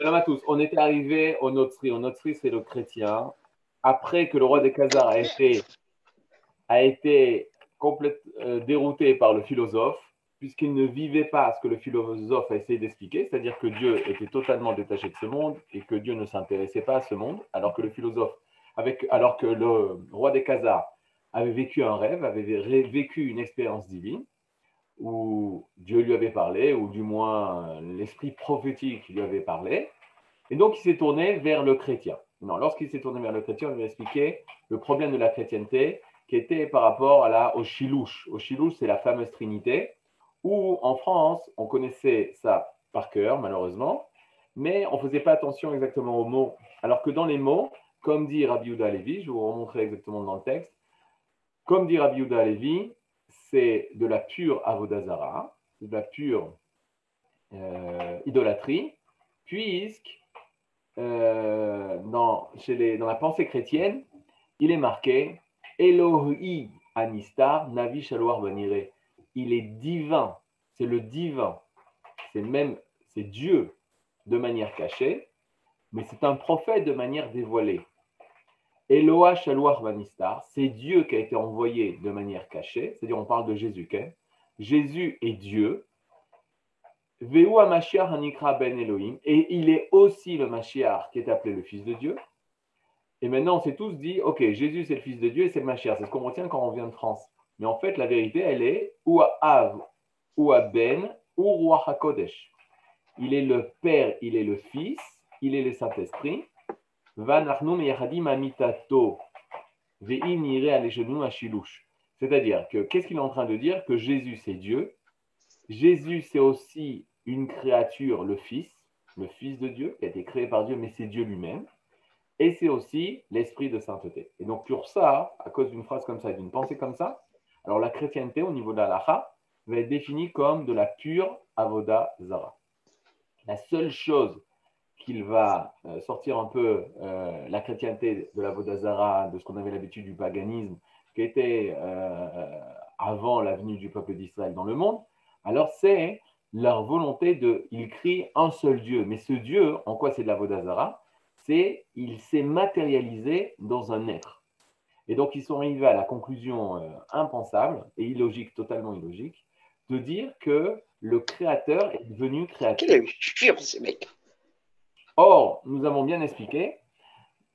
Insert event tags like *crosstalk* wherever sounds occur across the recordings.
Salam à tous. On était arrivé au Notri. Au Notri, c'est le chrétien. Après que le roi des Khazars a été, a complètement dérouté par le philosophe, puisqu'il ne vivait pas ce que le philosophe a essayé d'expliquer, c'est-à-dire que Dieu était totalement détaché de ce monde et que Dieu ne s'intéressait pas à ce monde, alors que le philosophe, avec, alors que le roi des Khazars avait vécu un rêve, avait vécu une expérience divine, où Dieu lui avait parlé, ou du moins l'esprit prophétique lui avait parlé, et donc il s'est tourné vers le chrétien. Non, lorsqu'il s'est tourné vers le chrétien, on lui a expliqué le problème de la chrétienté qui était par rapport à la, au chilouche. Au chilouche, c'est la fameuse trinité, où en France, on connaissait ça par cœur, malheureusement, mais on ne faisait pas attention exactement aux mots. Alors que dans les mots, comme dit Rabbi Uda Levi, je vais vous remontrer exactement dans le texte, comme dit Rabbi Uda Levi, c'est de la pure avodazara, de la pure euh, idolâtrie, puisque euh, dans, la pensée chrétienne, il est marqué Elohi Anistar Navi Shalwar Banire. Il est divin, c'est le divin, c'est même, c'est Dieu de manière cachée, mais c'est un prophète de manière dévoilée. Eloah Shalwar Banistar, c'est Dieu qui a été envoyé de manière cachée, c'est-à-dire on parle de Jésus. Jésus est Dieu. Veu Hanikra Ben Elohim, et il est aussi le Mashiach qui est appelé le Fils de Dieu. Et maintenant, on s'est tous dit, ok, Jésus c'est le Fils de Dieu et c'est le Mashiach. C'est ce qu'on retient quand on vient de France. Mais en fait, la vérité, elle est ou à Av, ou à Ben, ou Roi HaKodesh. Il est le Père, il est le Fils, il est le Saint-Esprit. C'est-à-dire que qu'est-ce qu'il est en train de dire? Que Jésus, c'est Dieu. Jésus, c'est aussi une créature, le Fils, le Fils de Dieu, qui a été créé par Dieu, mais c'est Dieu lui-même. Et c'est aussi l'esprit de sainteté. Et donc, pour ça, à cause d'une phrase comme ça, d'une pensée comme ça, alors la chrétienté, au niveau de la va être définie comme de la pure avoda zara. La seule chose qu'il va euh, sortir un peu euh, la chrétienté de la Vodazara, de ce qu'on avait l'habitude du paganisme, qui était euh, avant la venue du peuple d'Israël dans le monde, alors c'est leur volonté de. Ils crient un seul Dieu. Mais ce Dieu, en quoi c'est de la Vodazara C'est il s'est matérialisé dans un être. Et donc ils sont arrivés à la conclusion impensable et illogique, totalement illogique, de dire que le créateur est devenu créateur. Quel est ce mec Or, nous avons bien expliqué,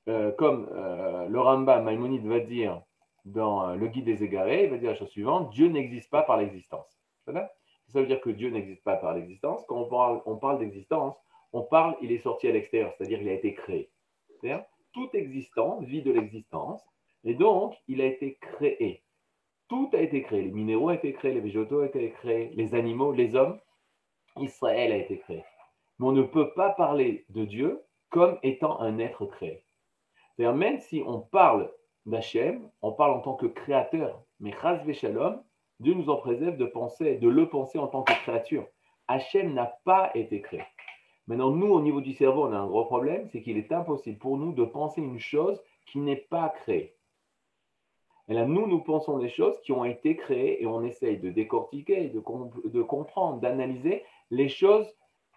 euh, comme euh, le Rambam Maïmonide va dire dans euh, le Guide des égarés, il va dire la chose suivante Dieu n'existe pas par l'existence. Ça veut dire que Dieu n'existe pas par l'existence. Quand on parle, d'existence, on parle, il est sorti à l'extérieur, c'est-à-dire il a été créé. Tout existant vit de l'existence, et donc il a été créé. Tout a été créé. Les minéraux ont été créés, les végétaux ont été créés, les animaux, les hommes. Israël a été créé mais on ne peut pas parler de Dieu comme étant un être créé. C'est-à-dire, même si on parle d'Hachem, on parle en tant que créateur, mais Chaz Shalom, Dieu nous en préserve de penser, de le penser en tant que créature. Hachem n'a pas été créé. Maintenant, nous, au niveau du cerveau, on a un gros problème, c'est qu'il est impossible pour nous de penser une chose qui n'est pas créée. Et là, nous, nous pensons des choses qui ont été créées et on essaye de décortiquer, de, de comprendre, d'analyser les choses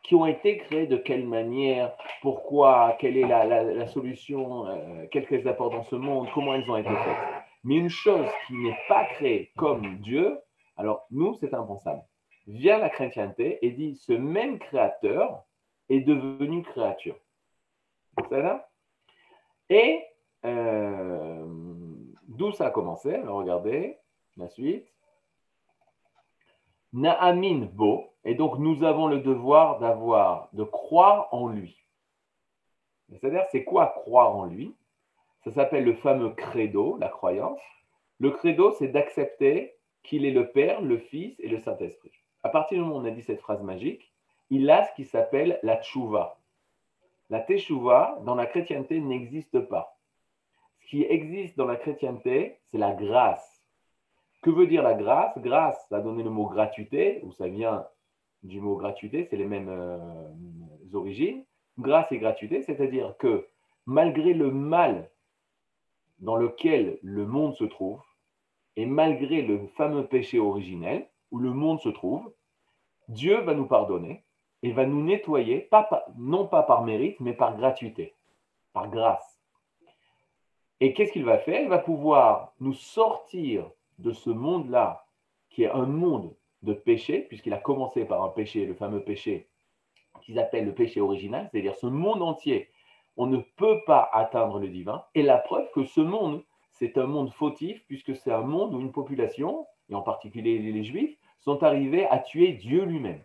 qui ont été créées, de quelle manière, pourquoi, quelle est la, solution, euh, qu'elles apportent dans ce monde, comment elles ont été faites. Mais une chose qui n'est pas créée comme Dieu, alors nous, c'est impensable. Vient la chrétienté et dit ce même créateur est devenu créature. Ça? Va Et euh, d'où ça a commencé? Regardez la suite. Naamin Bo, et donc, nous avons le devoir d'avoir, de croire en lui. C'est-à-dire, c'est quoi croire en lui? Ça s'appelle le fameux credo, la croyance. Le credo, c'est d'accepter qu'il est le Père, le Fils et le Saint-Esprit. À partir du moment où on a dit cette phrase magique, il a ce qui s'appelle la tchouva. La teshuva, dans la chrétienté, n'existe pas. Ce qui existe dans la chrétienté, c'est la grâce. Que veut dire la grâce? Grâce, ça a donné le mot gratuité, où ça vient du mot gratuité, c'est les mêmes euh, origines. Grâce et gratuité, c'est-à-dire que malgré le mal dans lequel le monde se trouve, et malgré le fameux péché originel où le monde se trouve, Dieu va nous pardonner et va nous nettoyer, non pas par mérite, mais par gratuité, par grâce. Et qu'est-ce qu'il va faire? Il va pouvoir nous sortir de ce monde-là, qui est un monde de péché, puisqu'il a commencé par un péché, le fameux péché qu'ils appellent le péché original, c'est-à-dire ce monde entier, on ne peut pas atteindre le divin. Et la preuve que ce monde, c'est un monde fautif, puisque c'est un monde où une population, et en particulier les Juifs, sont arrivés à tuer Dieu lui-même,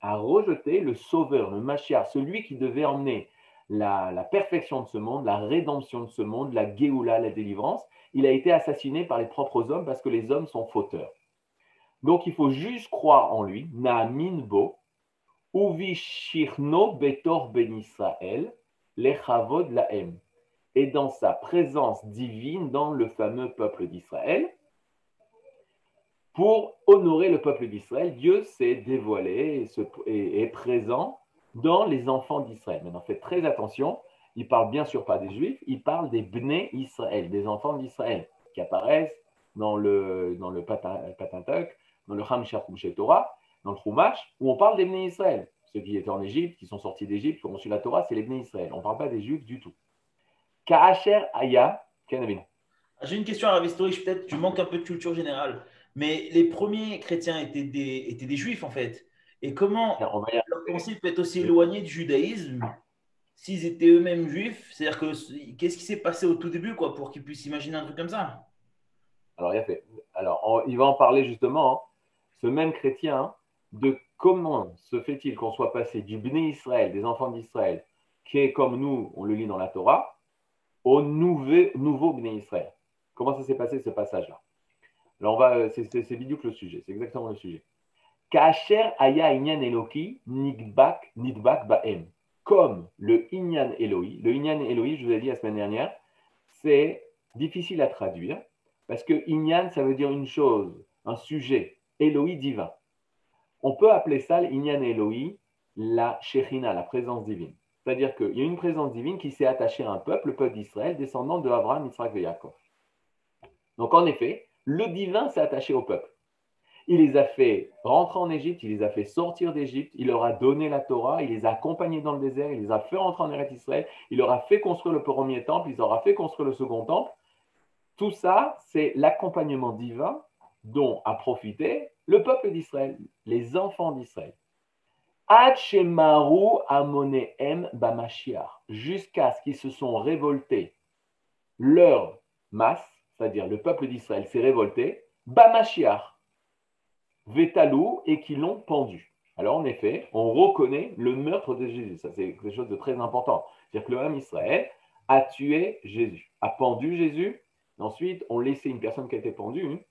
à rejeter le Sauveur, le Mashiach, celui qui devait emmener la, perfection de ce monde, la rédemption de ce monde, la Géoula, la délivrance. Il a été assassiné par les propres hommes parce que les hommes sont fauteurs. Donc il faut juste croire en lui, Naamin Bo, Uvi Shirno Betor Ben Israël, Lechavod Laem, et dans sa présence divine dans le fameux peuple d'Israël, pour honorer le peuple d'Israël, Dieu s'est dévoilé et, est présent dans les enfants d'Israël. Maintenant, faites très attention, il parle bien sûr pas des Juifs, il parle des Bnei Israël, des enfants d'Israël, qui apparaissent dans le, dans le Patantak, dans le Ham Torah, dans le Chumash, où on parle des Bnei Israël. Ceux qui étaient en Égypte, qui sont sortis d'Égypte, qui ont reçu la Torah, c'est les Bnei Israël. On ne parle pas des Juifs du tout. Ka'asher Aya, J'ai une question à historique, peut-être tu manques un peu de culture générale, mais les premiers chrétiens étaient des, étaient des Juifs en fait. Et comment peut être aussi éloignée du judaïsme s'ils étaient eux-mêmes juifs C'est-à-dire que qu'est-ce qui s'est passé au tout début quoi, pour qu'ils puissent imaginer un truc comme ça? Alors, il, a fait. Alors il va en parler justement, hein. ce même chrétien, de comment se fait-il qu'on soit passé du Bné Israël, des enfants d'Israël, qui est comme nous, on le lit dans la Torah, au nouveau, nouveau Bné Israël. Comment ça s'est passé ce passage-là? Alors, on va, c'est le sujet, c'est exactement le sujet. Kacher aya inyan eloki nidbak nidbak baem. Comme le inyan Eloi. Le inyan Eloi, je vous ai dit la semaine dernière, c'est difficile à traduire parce que inyan, ça veut dire une chose, un sujet. Eloi divin. On peut appeler ça l'inyan Eloi, la Shechina, la présence divine. C'est-à-dire qu'il y a une présence divine qui s'est attachée à un peuple, le peuple d'Israël, descendant de Abraham, Israël et Yaakov. Donc en effet, le divin s'est attaché au peuple. Il les a fait rentrer en Égypte, il les a fait sortir d'Égypte, il leur a donné la Torah, il les a accompagnés dans le désert, il les a fait rentrer en Eretz Israël, il leur a fait construire le premier temple, il leur a fait construire le second temple. Tout ça, c'est l'accompagnement divin dont a profité le peuple d'Israël, les enfants d'Israël. Amonehem Bamashiach, jusqu'à ce qu'ils se sont révoltés. Leur masse, c'est-à-dire le peuple d'Israël s'est révolté, Bamashiach, Vétalou et qui l'ont pendu. Alors en effet, on reconnaît le meurtre de Jésus. Ça, c'est quelque chose de très important. C'est-à-dire que le homme Israël a tué Jésus, a pendu Jésus. Ensuite, on laissait une personne qui a été pendue,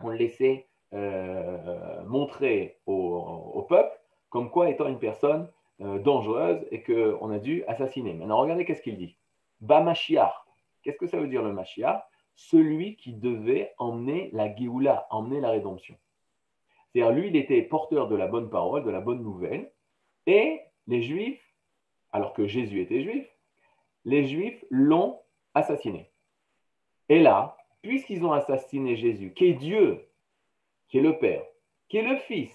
on laissait euh, montrer au, peuple comme quoi étant une personne euh, dangereuse et qu'on a dû assassiner. Maintenant, regardez qu'est-ce qu'il dit. Bamashiach. Qu'est-ce que ça veut dire le Mashiach? Celui qui devait emmener la Géoula, emmener la rédemption. C'est-à-dire, lui, il était porteur de la bonne parole, de la bonne nouvelle, et les Juifs, alors que Jésus était juif, les Juifs l'ont assassiné. Et là, puisqu'ils ont assassiné Jésus, qui est Dieu, qui est le Père, qui est le Fils,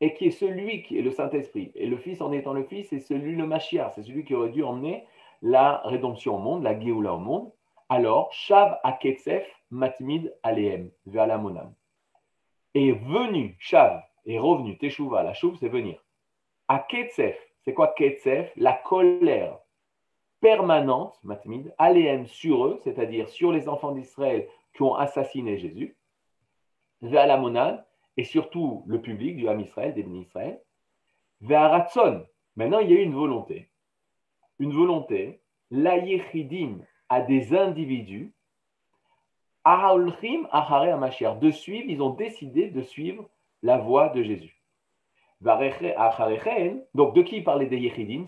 et qui est celui qui est le Saint-Esprit, et le Fils en étant le Fils, c'est celui le Mashiach, c'est celui qui aurait dû emmener la rédemption au monde, la Géoula au monde, alors, Shav Aketsef Matmid Aleem, vers monam est venu, Shav, est revenu, Teshuvah, la chouve, c'est venir. À Ketsef, c'est quoi Ketsef La colère permanente, Matmid, aléem sur eux, c'est-à-dire sur les enfants d'Israël qui ont assassiné Jésus, vers la monade, et surtout le public du Ham Israël, des bénis Israël, vers Ratson. Maintenant, il y a une volonté. Une volonté, l'aïechidim à des individus de suivre, ils ont décidé de suivre la voie de Jésus. Donc, de qui il parlait des Yechidim,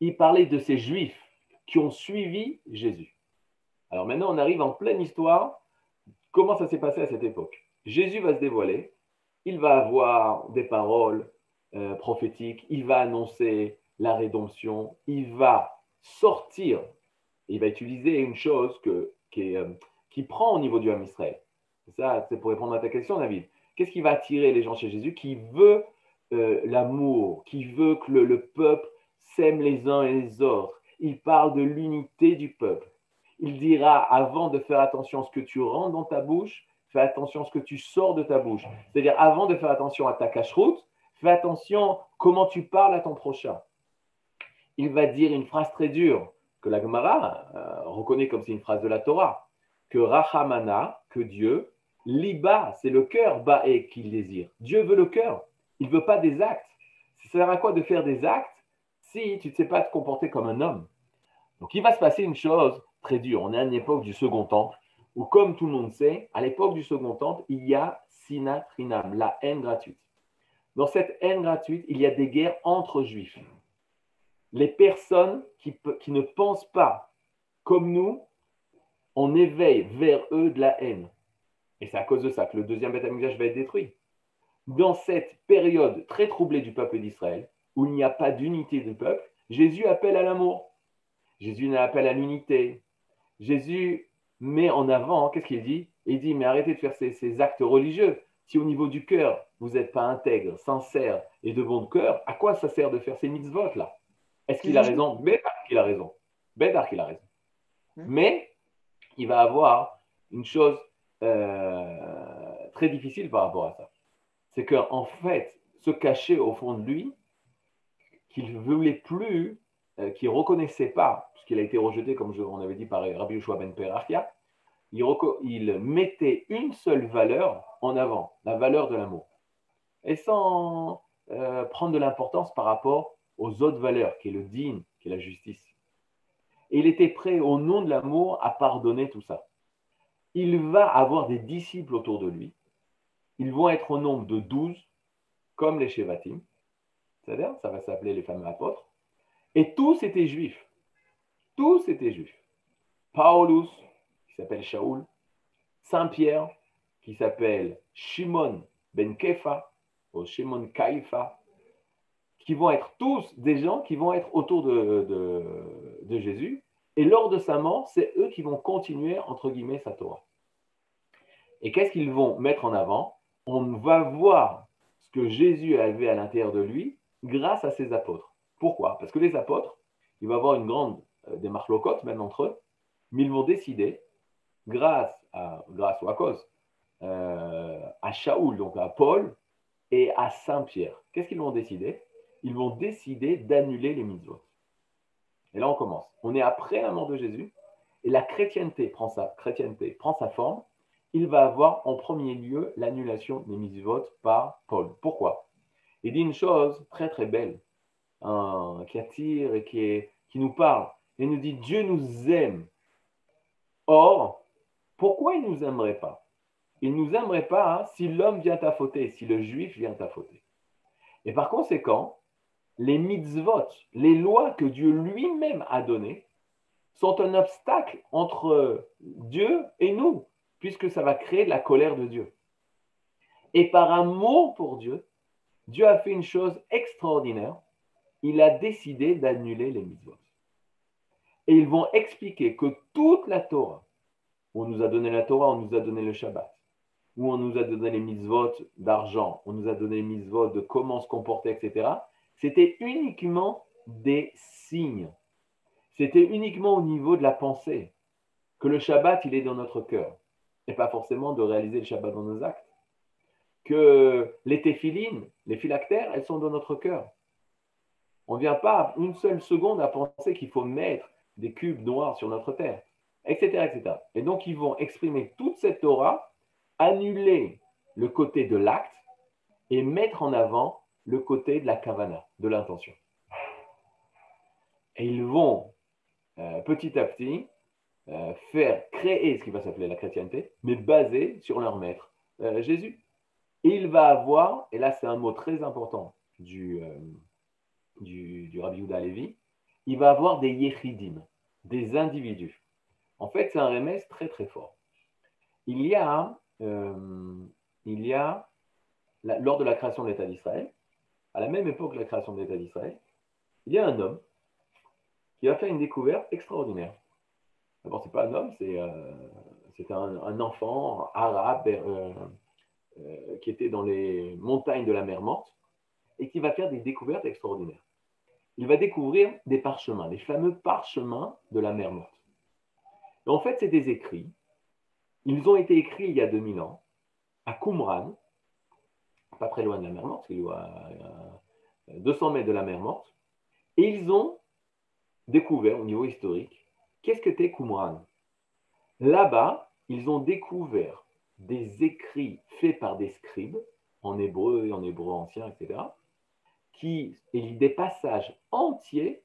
Il parlait de ces Juifs qui ont suivi Jésus. Alors maintenant, on arrive en pleine histoire. Comment ça s'est passé à cette époque? Jésus va se dévoiler, il va avoir des paroles euh, prophétiques, il va annoncer la rédemption, il va sortir, il va utiliser une chose que, qui est, euh, qui prend au niveau du Ham Israël. Ça, c'est pour répondre à ta question, David. Qu'est-ce qui va attirer les gens chez Jésus Qui veut euh, l'amour, qui veut que le, peuple s'aime les uns et les autres? Il parle de l'unité du peuple. Il dira, avant de faire attention à ce que tu rentres dans ta bouche, fais attention à ce que tu sors de ta bouche. C'est-à-dire, avant de faire attention à ta cache-route, fais attention comment tu parles à ton prochain. Il va dire une phrase très dure que la Gemara euh, reconnaît comme c'est une phrase de la Torah, que Rahamana, que Dieu, Liba, c'est le cœur, Bae qu'il désire. Dieu veut le cœur. Il ne veut pas des actes. Ça sert à quoi de faire des actes si tu ne sais pas te comporter comme un homme? Donc il va se passer une chose très dure. On est à une époque du second temple où, comme tout le monde sait, à l'époque du second temple, il y a sinatrinam, la haine gratuite. Dans cette haine gratuite, il y a des guerres entre juifs. Les personnes qui ne pensent pas comme nous, on éveille vers eux de la haine. Et c'est à cause de ça que le deuxième Beth va être détruit. Dans cette période très troublée du peuple d'Israël, où il n'y a pas d'unité du peuple, Jésus appelle à l'amour. Jésus appelle à l'unité. Jésus met en avant, qu'est-ce qu'il dit? Il dit, mais arrêtez de faire ces, actes religieux. Si au niveau du cœur, vous n'êtes pas intègre, sincère et de bon cœur, à quoi ça sert de faire ces mitzvot-là? Est-ce qu'il a raison? Bédar qu'il a raison. Bédar qu'il a raison. Hein? Mais il va avoir une chose euh, très difficile par rapport à ça. C'est qu'en fait, se cacher au fond de lui, qu'il ne voulait plus, euh, qu'il ne reconnaissait pas, puisqu'il a été rejeté, comme je, on avait dit par Rabbi Yoshua ben Perachia, il, mettait une seule valeur en avant, la valeur de l'amour. Et sans euh, prendre de l'importance par rapport aux autres valeurs, qui est le digne, qui est la justice. Et il était prêt, au nom de l'amour, à pardonner tout ça il va avoir des disciples autour de lui. Ils vont être au nombre de douze, comme les Shevatim. C'est-à-dire, ça va s'appeler les fameux apôtres. Et tous étaient juifs. Tous étaient juifs. Paulus, qui s'appelle Shaoul. Saint-Pierre, qui s'appelle Shimon ben Kefa, ou Shimon Kaifa, qui vont être tous des gens qui vont être autour de, de Jésus et lors de sa mort, c'est eux qui vont continuer, entre guillemets, sa Torah. Et qu'est-ce qu'ils vont mettre en avant? On va voir ce que Jésus avait à l'intérieur de lui grâce à ses apôtres. Pourquoi? Parce que les apôtres, il va avoir une grande euh, démarche locote même entre eux, mais ils vont décider, grâce, à, grâce ou à cause, euh, à Shaoul, donc à Paul, et à Saint-Pierre. Qu'est-ce qu'ils vont décider? Ils vont décider d'annuler les mitzvot. Et là, on commence. On est après la mort de Jésus, et la chrétienté prend sa, chrétienté prend sa forme. Il va avoir en premier lieu l'annulation des mitzvot par Paul. Pourquoi? Il dit une chose très très belle, qui attire et qui, nous parle. Il nous dit Dieu nous aime. Or, pourquoi il ne nous aimerait pas? Il ne nous aimerait pas hein, si l'homme vient à fauter, si le juif vient à fauter. Et par conséquent, les mitzvot, les lois que Dieu lui-même a données, sont un obstacle entre Dieu et nous, puisque ça va créer de la colère de Dieu. Et par amour pour Dieu, Dieu a fait une chose extraordinaire. Il a décidé d'annuler les mitzvot. Et ils vont expliquer que toute la Torah, on nous a donné la Torah, on nous a donné le Shabbat, où on nous a donné les mitzvot d'argent, on nous a donné les mitzvot de comment se comporter, etc., c'était uniquement des signes. C'était uniquement au niveau de la pensée que le Shabbat, il est dans notre cœur. Et pas forcément de réaliser le Shabbat dans nos actes. Que les téphilines, les phylactères, elles sont dans notre cœur. On ne vient pas une seule seconde à penser qu'il faut mettre des cubes noirs sur notre terre, etc., etc. Et donc, ils vont exprimer toute cette Torah, annuler le côté de l'acte et mettre en avant le côté de la kavana, de l'intention. Et ils vont euh, petit à petit euh, faire créer ce qui va s'appeler la chrétienté, mais basé sur leur maître, euh, Jésus. Il va avoir, et là c'est un mot très important du, du, Rabbi Yehuda Levi, il va avoir des yechidim, des individus. En fait, c'est un remède très très fort. Il y a, il y a lors de la création de l'État d'Israël, à la même époque de la création de l'État d'Israël, il y a un homme qui a fait une découverte extraordinaire. D'abord, ce n'est pas un homme, c'est euh, un, enfant arabe euh, euh, qui était dans les montagnes de la mer Morte. et qui va faire des découvertes extraordinaires. Il va découvrir des parchemins, les fameux parchemins de la mer morte. en fait, c'est des écrits. Ils ont été écrits il y a 2000 ans à Qumran, pas très loin de la mer morte, il y a 200 mètres de la mer morte, et ils ont découvert au niveau historique qu'est-ce que c'était Qumran. Là-bas, ils ont découvert des écrits faits par des scribes, en hébreu et en hébreu ancien, etc., qui, et des passages entiers,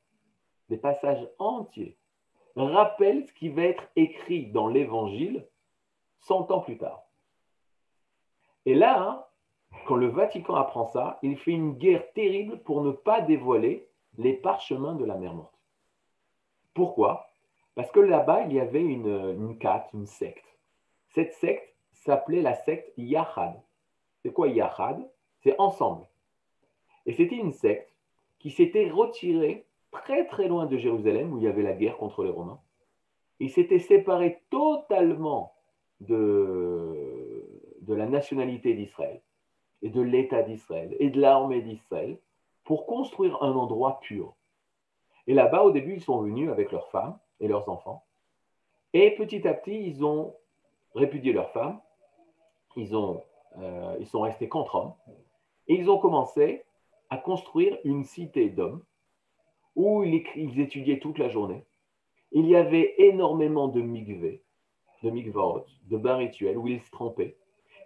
des passages entiers, rappellent ce qui va être écrit dans l'Évangile 100 ans plus tard. Et là, hein, quand le Vatican apprend ça, il fait une guerre terrible pour ne pas dévoiler les parchemins de la mer morte. Pourquoi? Parce que là-bas, il y avait une, une une secte. Cette secte s'appelait la secte Yahad. C'est quoi Yahad C'est ensemble. Et c'était une secte qui s'était retirée très très loin de Jérusalem, où il y avait la guerre contre les Romains. Il s'était séparé totalement de, de la nationalité d'Israël et de l'État d'Israël et de l'armée d'Israël pour construire un endroit pur. Et là-bas, au début, ils sont venus avec leurs femmes et leurs enfants. Et petit à petit, ils ont répudié leurs femmes, ils, ont, euh, ils sont restés contre hommes, et ils ont commencé à construire une cité d'hommes où ils, étudiaient toute la journée. Il y avait énormément de mikveh, de mikvaot, de bains rituels où ils se trempaient.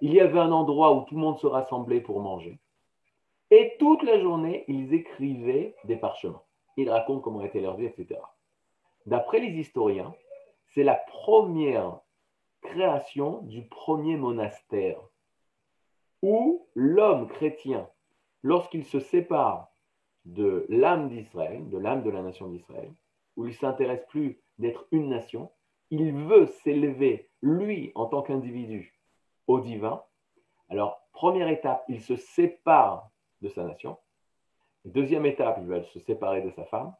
Il y avait un endroit où tout le monde se rassemblait pour manger. Et toute la journée, ils écrivaient des parchemins. Ils racontent comment était leur vie, etc. D'après les historiens, c'est la première création du premier monastère où l'homme chrétien, lorsqu'il se sépare de l'âme d'Israël, de l'âme de la nation d'Israël, où il s'intéresse plus d'être une nation, il veut s'élever, lui, en tant qu'individu, au divin. Alors, première étape, il se sépare de sa nation. Deuxième étape, il va se séparer de sa femme,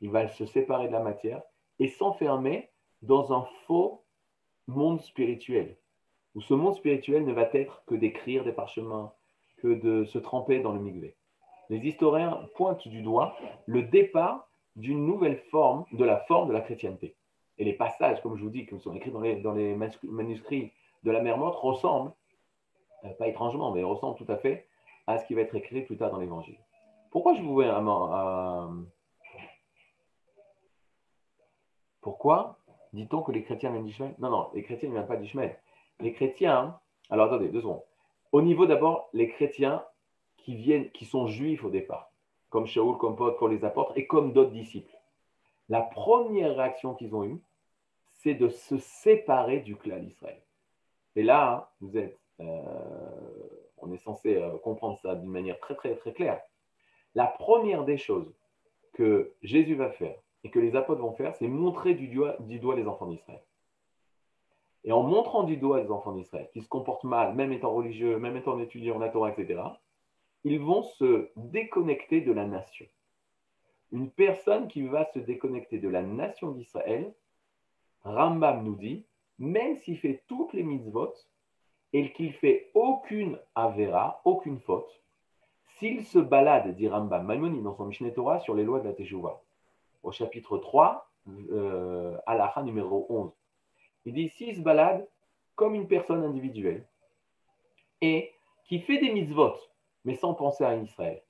il va se séparer de la matière et s'enfermer dans un faux monde spirituel, où ce monde spirituel ne va être que d'écrire des parchemins, que de se tremper dans le migvé. Les historiens pointent du doigt le départ d'une nouvelle forme, de la forme de la chrétienté. Et les passages, comme je vous dis, qui sont écrits dans les, dans les manuscrits de la mer morte ressemblent, euh, pas étrangement, mais ressemblent tout à fait à ce qui va être écrit plus tard dans l'Évangile. Pourquoi je vous un, Pourquoi dit-on que les chrétiens viennent d'Ishmael Non, non, les chrétiens ne viennent pas d'Ishmael. Les chrétiens, alors attendez, deux secondes. Au niveau d'abord, les chrétiens qui viennent, qui sont juifs au départ, comme Shaoul, comme Paul, pour les apôtres, et comme d'autres disciples. La première réaction qu'ils ont eue, c'est de se séparer du clan d'Israël. Et là, vous êtes, euh, on est censé euh, comprendre ça d'une manière très très très claire. La première des choses que Jésus va faire et que les apôtres vont faire, c'est montrer du doigt, les enfants d'Israël. Et en montrant du doigt les enfants d'Israël, qui se comportent mal, même étant religieux, même étant étudiants la Torah, etc., ils vont se déconnecter de la nation. Une personne qui va se déconnecter de la nation d'Israël, Rambam nous dit, même s'il fait toutes les mitzvot et qu'il fait aucune avera, aucune faute, s'il se balade, dit Rambam Maimoni dans son Mishneh Torah sur les lois de la Teshuvah, au chapitre 3, euh, à numéro 11, il dit s'il se balade comme une personne individuelle et qui fait des mitzvot, mais sans penser à Israël,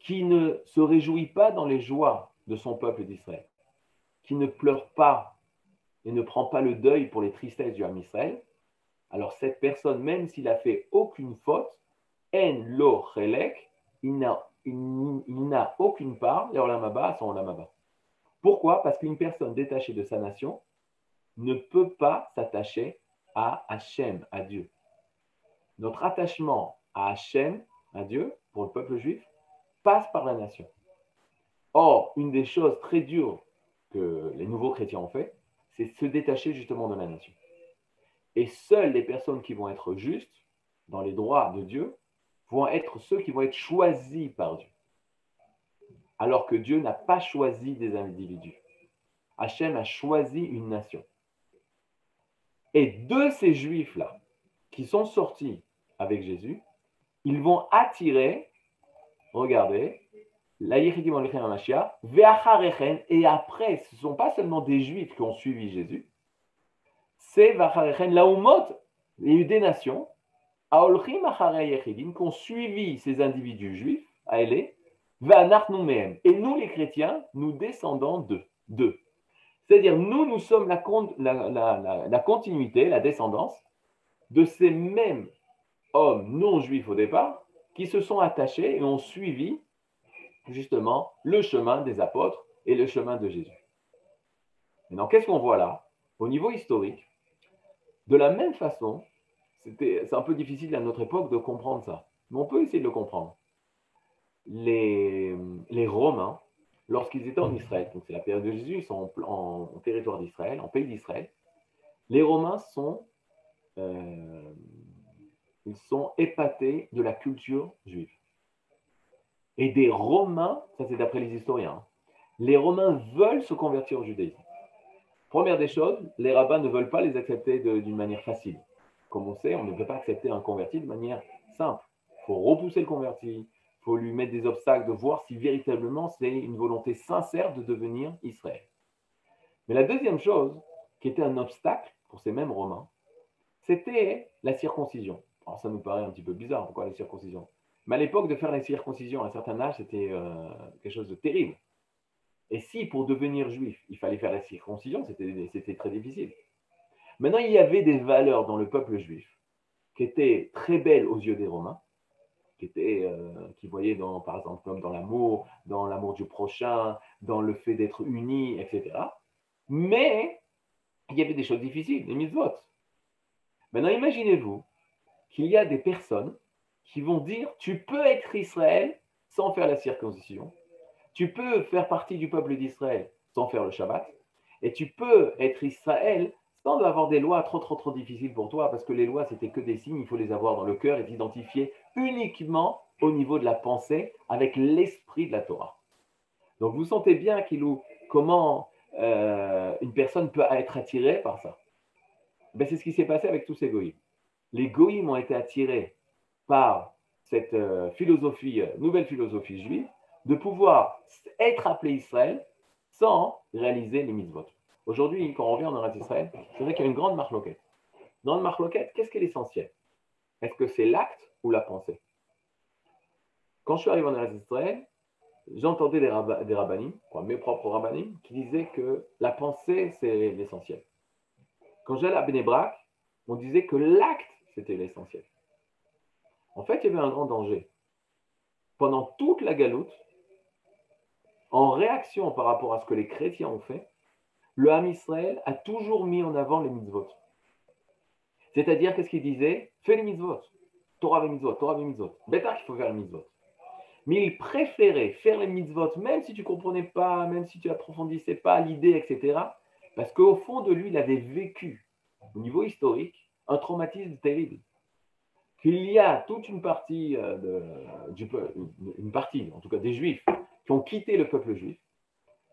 qui ne se réjouit pas dans les joies de son peuple d'Israël, qui ne pleure pas et ne prend pas le deuil pour les tristesses du Ham Israël, alors cette personne, même s'il a fait aucune faute, en lo chelek, il n'a aucune part, les olamaba à son olamaba. Pourquoi? Parce qu'une personne détachée de sa nation ne peut pas s'attacher à Hachem, à Dieu. Notre attachement à Hachem, à Dieu, pour le peuple juif, passe par la nation. Or, une des choses très dures que les nouveaux chrétiens ont fait, c'est se détacher justement de la nation. Et seules les personnes qui vont être justes dans les droits de Dieu vont être ceux qui vont être choisis par Dieu. Alors que Dieu n'a pas choisi des individus. Hachem a choisi une nation. Et de ces juifs-là, qui sont sortis avec Jésus, ils vont attirer regardez, la et après, ce ne sont pas seulement des juifs qui ont suivi Jésus, c'est la Umot, il y a eu des nations, qui ont suivi ces individus juifs, à et nous les chrétiens, nous descendons d'eux. C'est-à-dire, nous, nous sommes la, la, la continuité, la descendance de ces mêmes hommes non juifs au départ, qui se sont attachés et ont suivi justement le chemin des apôtres et le chemin de Jésus. Maintenant, qu'est-ce qu'on voit là? Au niveau historique, de la même façon, c'est un peu difficile à notre époque de comprendre ça, mais on peut essayer de le comprendre. Les, Romains, lorsqu'ils étaient en Israël, donc c'est la période de Jésus, ils sont en, territoire d'Israël, en pays d'Israël, les Romains sont, euh, ils sont épatés de la culture juive et des Romains, ça c'est d'après les historiens, hein. les Romains veulent se convertir au judaïsme. Première des choses, les rabbins ne veulent pas les accepter d'une manière facile. Comme on sait, on ne peut pas accepter un converti de manière simple. Il faut repousser le converti, il faut lui mettre des obstacles, de voir si véritablement c'est une volonté sincère de devenir Israël. Mais la deuxième chose, qui était un obstacle pour ces mêmes Romains, c'était la circoncision. Alors ça nous paraît un petit peu bizarre, pourquoi la circoncision? Mais à l'époque, de faire la circoncision à un certain âge, c'était euh, quelque chose de terrible. Et si pour devenir juif, il fallait faire la circoncision, c'était très difficile. Maintenant, il y avait des valeurs dans le peuple juif qui étaient très belles aux yeux des Romains, qui, étaient, euh, qui voyaient, dans, par exemple, comme dans l'amour, dans l'amour du prochain, dans le fait d'être unis, etc. Mais il y avait des choses difficiles, les mitzvot. Maintenant, imaginez-vous qu'il y a des personnes qui vont dire tu peux être Israël sans faire la circoncision, tu peux faire partie du peuple d'Israël sans faire le Shabbat, et tu peux être Israël sans avoir des lois trop trop trop difficiles pour toi, parce que les lois c'était que des signes, il faut les avoir dans le cœur et t'identifier uniquement au niveau de la pensée avec l'esprit de la Torah. Donc vous sentez bien, Kilou, comment euh, une personne peut être attirée par ça. Ben, c'est ce qui s'est passé avec tous ces goïms. Les goïms ont été attirés par cette euh, philosophie, euh, nouvelle philosophie juive, de pouvoir être appelé Israël sans réaliser les mitzvot. Aujourd'hui, quand on revient en Eretz Israël, c'est vrai qu'il y a une grande marque loquette. Dans le marque loquette, qu'est-ce qui est l'essentiel? Est-ce que c'est l'acte ou la pensée? Quand je suis arrivé en Eretz Israël, j'entendais des, rabbinim, mes propres rabbinim, qui disaient que la pensée, c'est l'essentiel. Quand j'allais à Benebrak, on disait que l'acte, c'était l'essentiel. En fait, il y avait un grand danger. Pendant toute la galoute, en réaction par rapport à ce que les chrétiens ont fait, le Ham Israël a toujours mis en avant les mitzvot. C'est-à-dire, qu'est-ce qu'il disait? Fais les mitzvot. Torah les mitzvot, Torah les mitzvot. Bêta qu'il faut faire les mitzvot. Mais il préférait faire les mitzvot, même si tu ne comprenais pas, même si tu approfondissais pas l'idée, etc. Parce qu'au fond de lui, il avait vécu, au niveau historique, un traumatisme terrible qu'il y a toute une partie, euh, une partie, en tout cas des juifs, qui ont quitté le peuple juif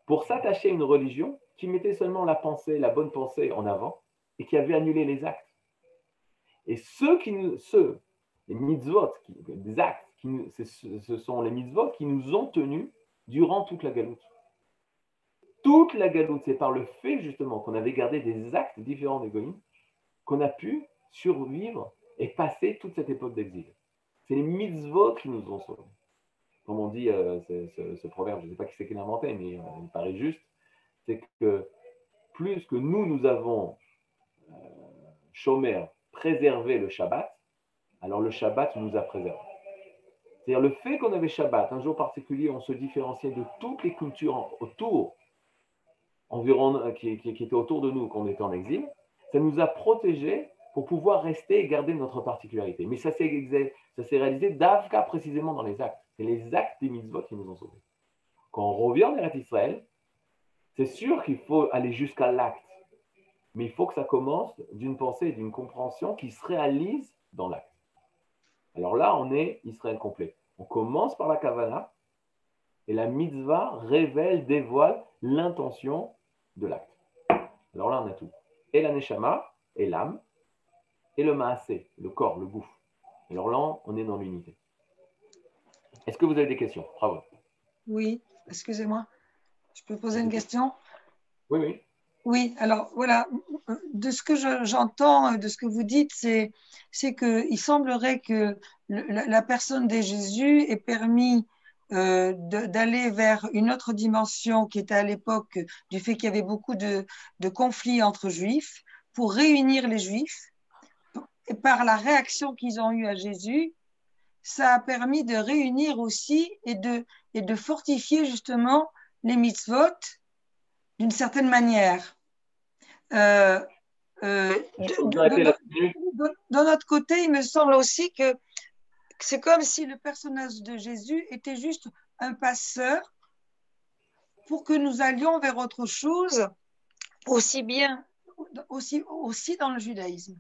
pour s'attacher à une religion qui mettait seulement la pensée, la bonne pensée en avant et qui avait annulé les actes. Et ceux qui nous, ceux, les mitzvot, qui, actes, qui, ce sont les mitzvot qui nous ont tenus durant toute la galoute. Toute la galoute, c'est par le fait justement qu'on avait gardé des actes différents des qu'on a pu survivre passer toute cette époque d'exil. C'est les mitzvot qui nous ont sauvés. Comme on dit euh, ce, proverbe, je ne sais pas qui c'est qui l'a inventé, mais euh, il paraît juste, c'est que plus que nous, nous avons, euh, préservé le Shabbat, alors le Shabbat nous a préservés. C'est-à-dire le fait qu'on avait Shabbat, un jour particulier, on se différenciait de toutes les cultures autour, environ, qui, qui étaient autour de nous quand on était en exil, ça nous a protégés pour pouvoir rester et garder notre particularité. Mais ça s'est réalisé d'Avka précisément dans les actes. C'est les actes des mitzvot qui nous ont sauvés. Quand on revient en Israël, c'est sûr qu'il faut aller jusqu'à l'acte. Mais il faut que ça commence d'une pensée et d'une compréhension qui se réalise dans l'acte. Alors là, on est Israël complet. On commence par la Kavana et la mitzvah révèle, dévoile l'intention de l'acte. Alors là, on a tout. Et la neshama et l'âme, et le maasé, le corps, le gouffre. Alors là, on est dans l'unité. Est-ce que vous avez des questions? Bravo. Oui, excusez-moi. Je peux poser une question? Oui, oui. Oui, alors voilà, de ce que j'entends, de ce que vous dites, c'est, qu'il semblerait que la, personne de Jésus ait permis euh, d'aller vers une autre dimension qui était à l'époque du fait qu'il y avait beaucoup de, de, conflits entre juifs, pour réunir les juifs. Et par la réaction qu'ils ont eue à Jésus, ça a permis de réunir aussi et de, et de fortifier justement les mitzvot d'une certaine manière. Euh, euh, de, notre côté, il me semble aussi que c'est comme si le personnage de Jésus était juste un passeur pour que nous allions vers autre chose, aussi bien, aussi, aussi dans le judaïsme.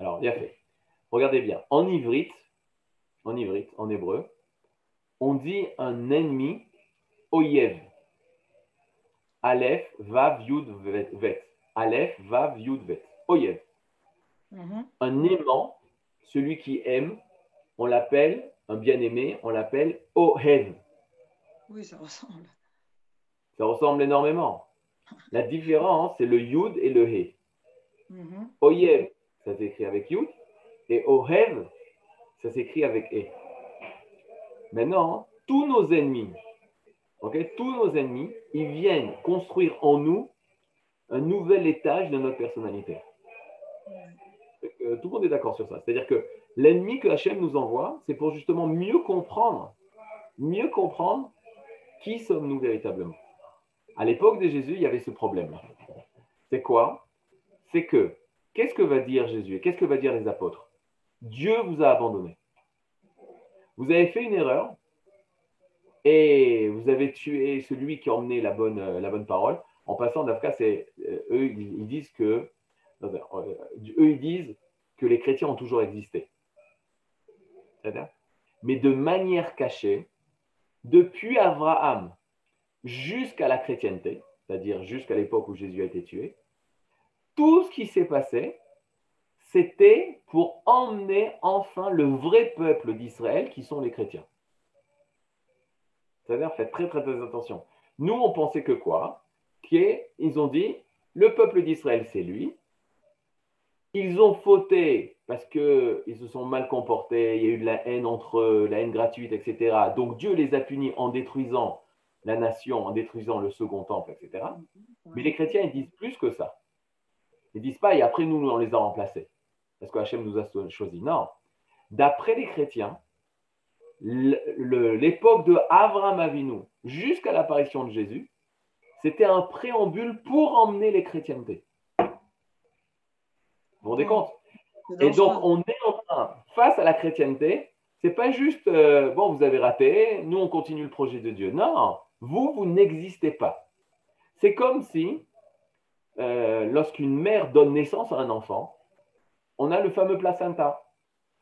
Alors, bien fait. Regardez bien. En ivrite, en ivrite, en hébreu, on dit un ennemi, oyev. Aleph, Vav, Yud, Vet. Aleph, Vav, Yud, Vet. Oyev. Mhm. Un aimant, celui qui aime, on l'appelle, un bien-aimé, on l'appelle Ohev. Oui, ça ressemble. Ça ressemble énormément. La différence, c'est le Yud et le He. Mhm. Oyev, ça s'écrit avec Yud, et Ohev, ça s'écrit avec E. Maintenant, tous nos ennemis, tous nos ennemis, ils viennent construire en nous un nouvel étage de notre personnalité. Euh, tout le monde est d'accord sur ça. C'est-à-dire que l'ennemi que Hachem nous envoie, c'est pour justement mieux comprendre, mieux comprendre qui sommes-nous véritablement. À l'époque de Jésus, il y avait ce problème. C'est quoi? C'est que, qu'est-ce que va dire Jésus et qu'est-ce que va dire les apôtres? Dieu vous a abandonné. Vous avez fait une erreur, et vous avez tué celui qui a emmené la bonne, euh, la bonne parole. En passant, d'Afka, euh, eux, ils disent que euh, eux, ils disent que les chrétiens ont toujours existé. Mais de manière cachée, depuis Abraham jusqu'à la chrétienté, c'est-à-dire jusqu'à l'époque où Jésus a été tué, tout ce qui s'est passé, c'était pour emmener enfin le vrai peuple d'Israël qui sont les chrétiens. C'est-à-dire, faites très, très, très attention. Nous, on pensait que quoi? Ils ont dit, le peuple d'Israël, c'est lui. Ils ont fauté parce qu'ils se sont mal comportés, il y a eu de la haine entre eux, la haine gratuite, etc. Donc Dieu les a punis en détruisant la nation, en détruisant le second temple, etc. Mais les chrétiens, ils disent plus que ça. Ils disent pas, et après nous, on les a remplacés. Parce que Hachem nous a choisi. Non. D'après les chrétiens, l'époque de Avram Avinu jusqu'à l'apparition de Jésus, c'était un préambule pour emmener les chrétientés. Vous vous rendez compte? Et donc, on est en train, face à la chrétienté, c'est pas juste, euh, bon, vous avez raté, nous, on continue le projet de Dieu. Non, vous, vous n'existez pas. C'est comme si, euh, lorsqu'une mère donne naissance à un enfant, on a le fameux placenta.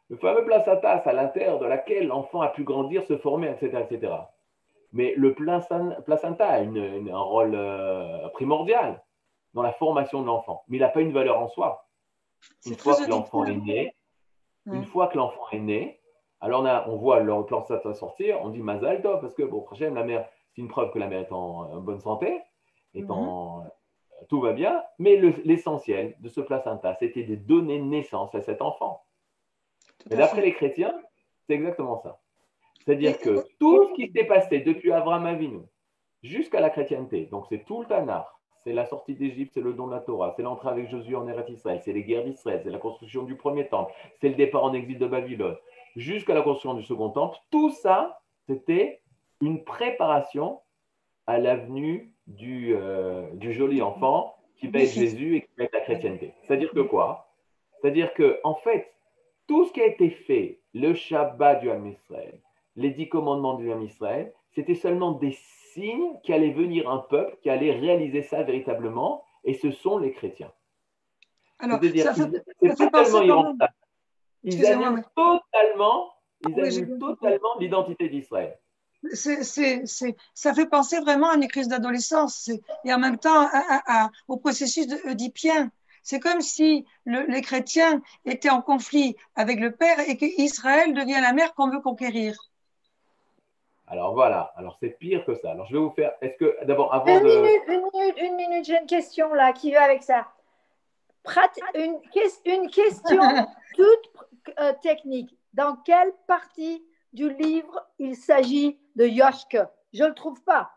Le fameux placenta, à l'intérieur de laquelle l'enfant a pu grandir, se former, etc. etc. Mais le placenta a un rôle euh, primordial dans la formation de l'enfant, mais il n'a pas une valeur en soi. Une fois que l'enfant est né, une fois que l'enfant est né, alors on, a, on voit le placenta sortir, on dit Mazal Tov, parce que bon, la mère, c'est une preuve que la mère est en, bonne santé, est en, mhm. Tout va bien, mais l'essentiel de ce placenta, c'était de donner naissance à cet enfant. Mais d'après les chrétiens, c'est exactement ça. C'est-à-dire que tout ce qui s'est passé depuis Abraham Avinu jusqu'à la chrétienté, donc c'est tout le Tanar, c'est la sortie d'Égypte, c'est le don de la Torah, c'est l'entrée avec Josué en Eretz Israël, c'est les guerres d'Israël, c'est la construction du premier temple, c'est le départ en exil de Babylone, jusqu'à la construction du second temple, tout ça, c'était une préparation à l'avenue du, euh, du joli enfant qui va être Jésus et qui va être la chrétienté. C'est-à-dire que quoi? C'est-à-dire que, en fait, tout ce qui a été fait, le Shabbat du Ham Israël, les dix commandements du Ham Israël, c'était seulement des signes qui allaient venir un peuple qui allait réaliser ça véritablement, et ce sont les chrétiens. Alors, ça ils, totalement Ils annulent totalement, ils totalement l'identité d'Israël. Ça fait penser vraiment à une crise d'adolescence et en même temps au processus oedipien. C'est comme si les chrétiens étaient en conflit avec le Père et qu'Israël devient la mère qu'on veut conquérir. Alors voilà, alors c'est pire que ça. Alors je vais vous faire, est-ce que d'abord avant une de... Minute, une minute, une minute, j'ai une question là qui va avec ça. une, une, question *laughs* toute euh, technique. Dans quelle partie du livre il s'agit de Yoshke Je ne le trouve pas.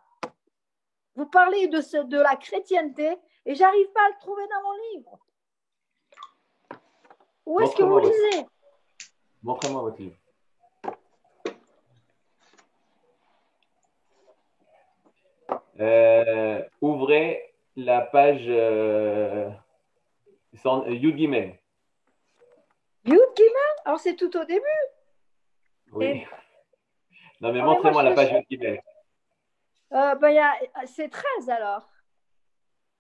Vous parlez de, ce, de la chrétienté et j'arrive pas à le trouver dans mon livre. Où est-ce que vous lisez? Montrez-moi votre livre. Euh, ouvrez la page euh, Yud Gimel. Yud Gimel? Alors c'est tout au début Oui. Non mais ah, montrez-moi la page Gimel. Euh, ben, c'est 13 alors.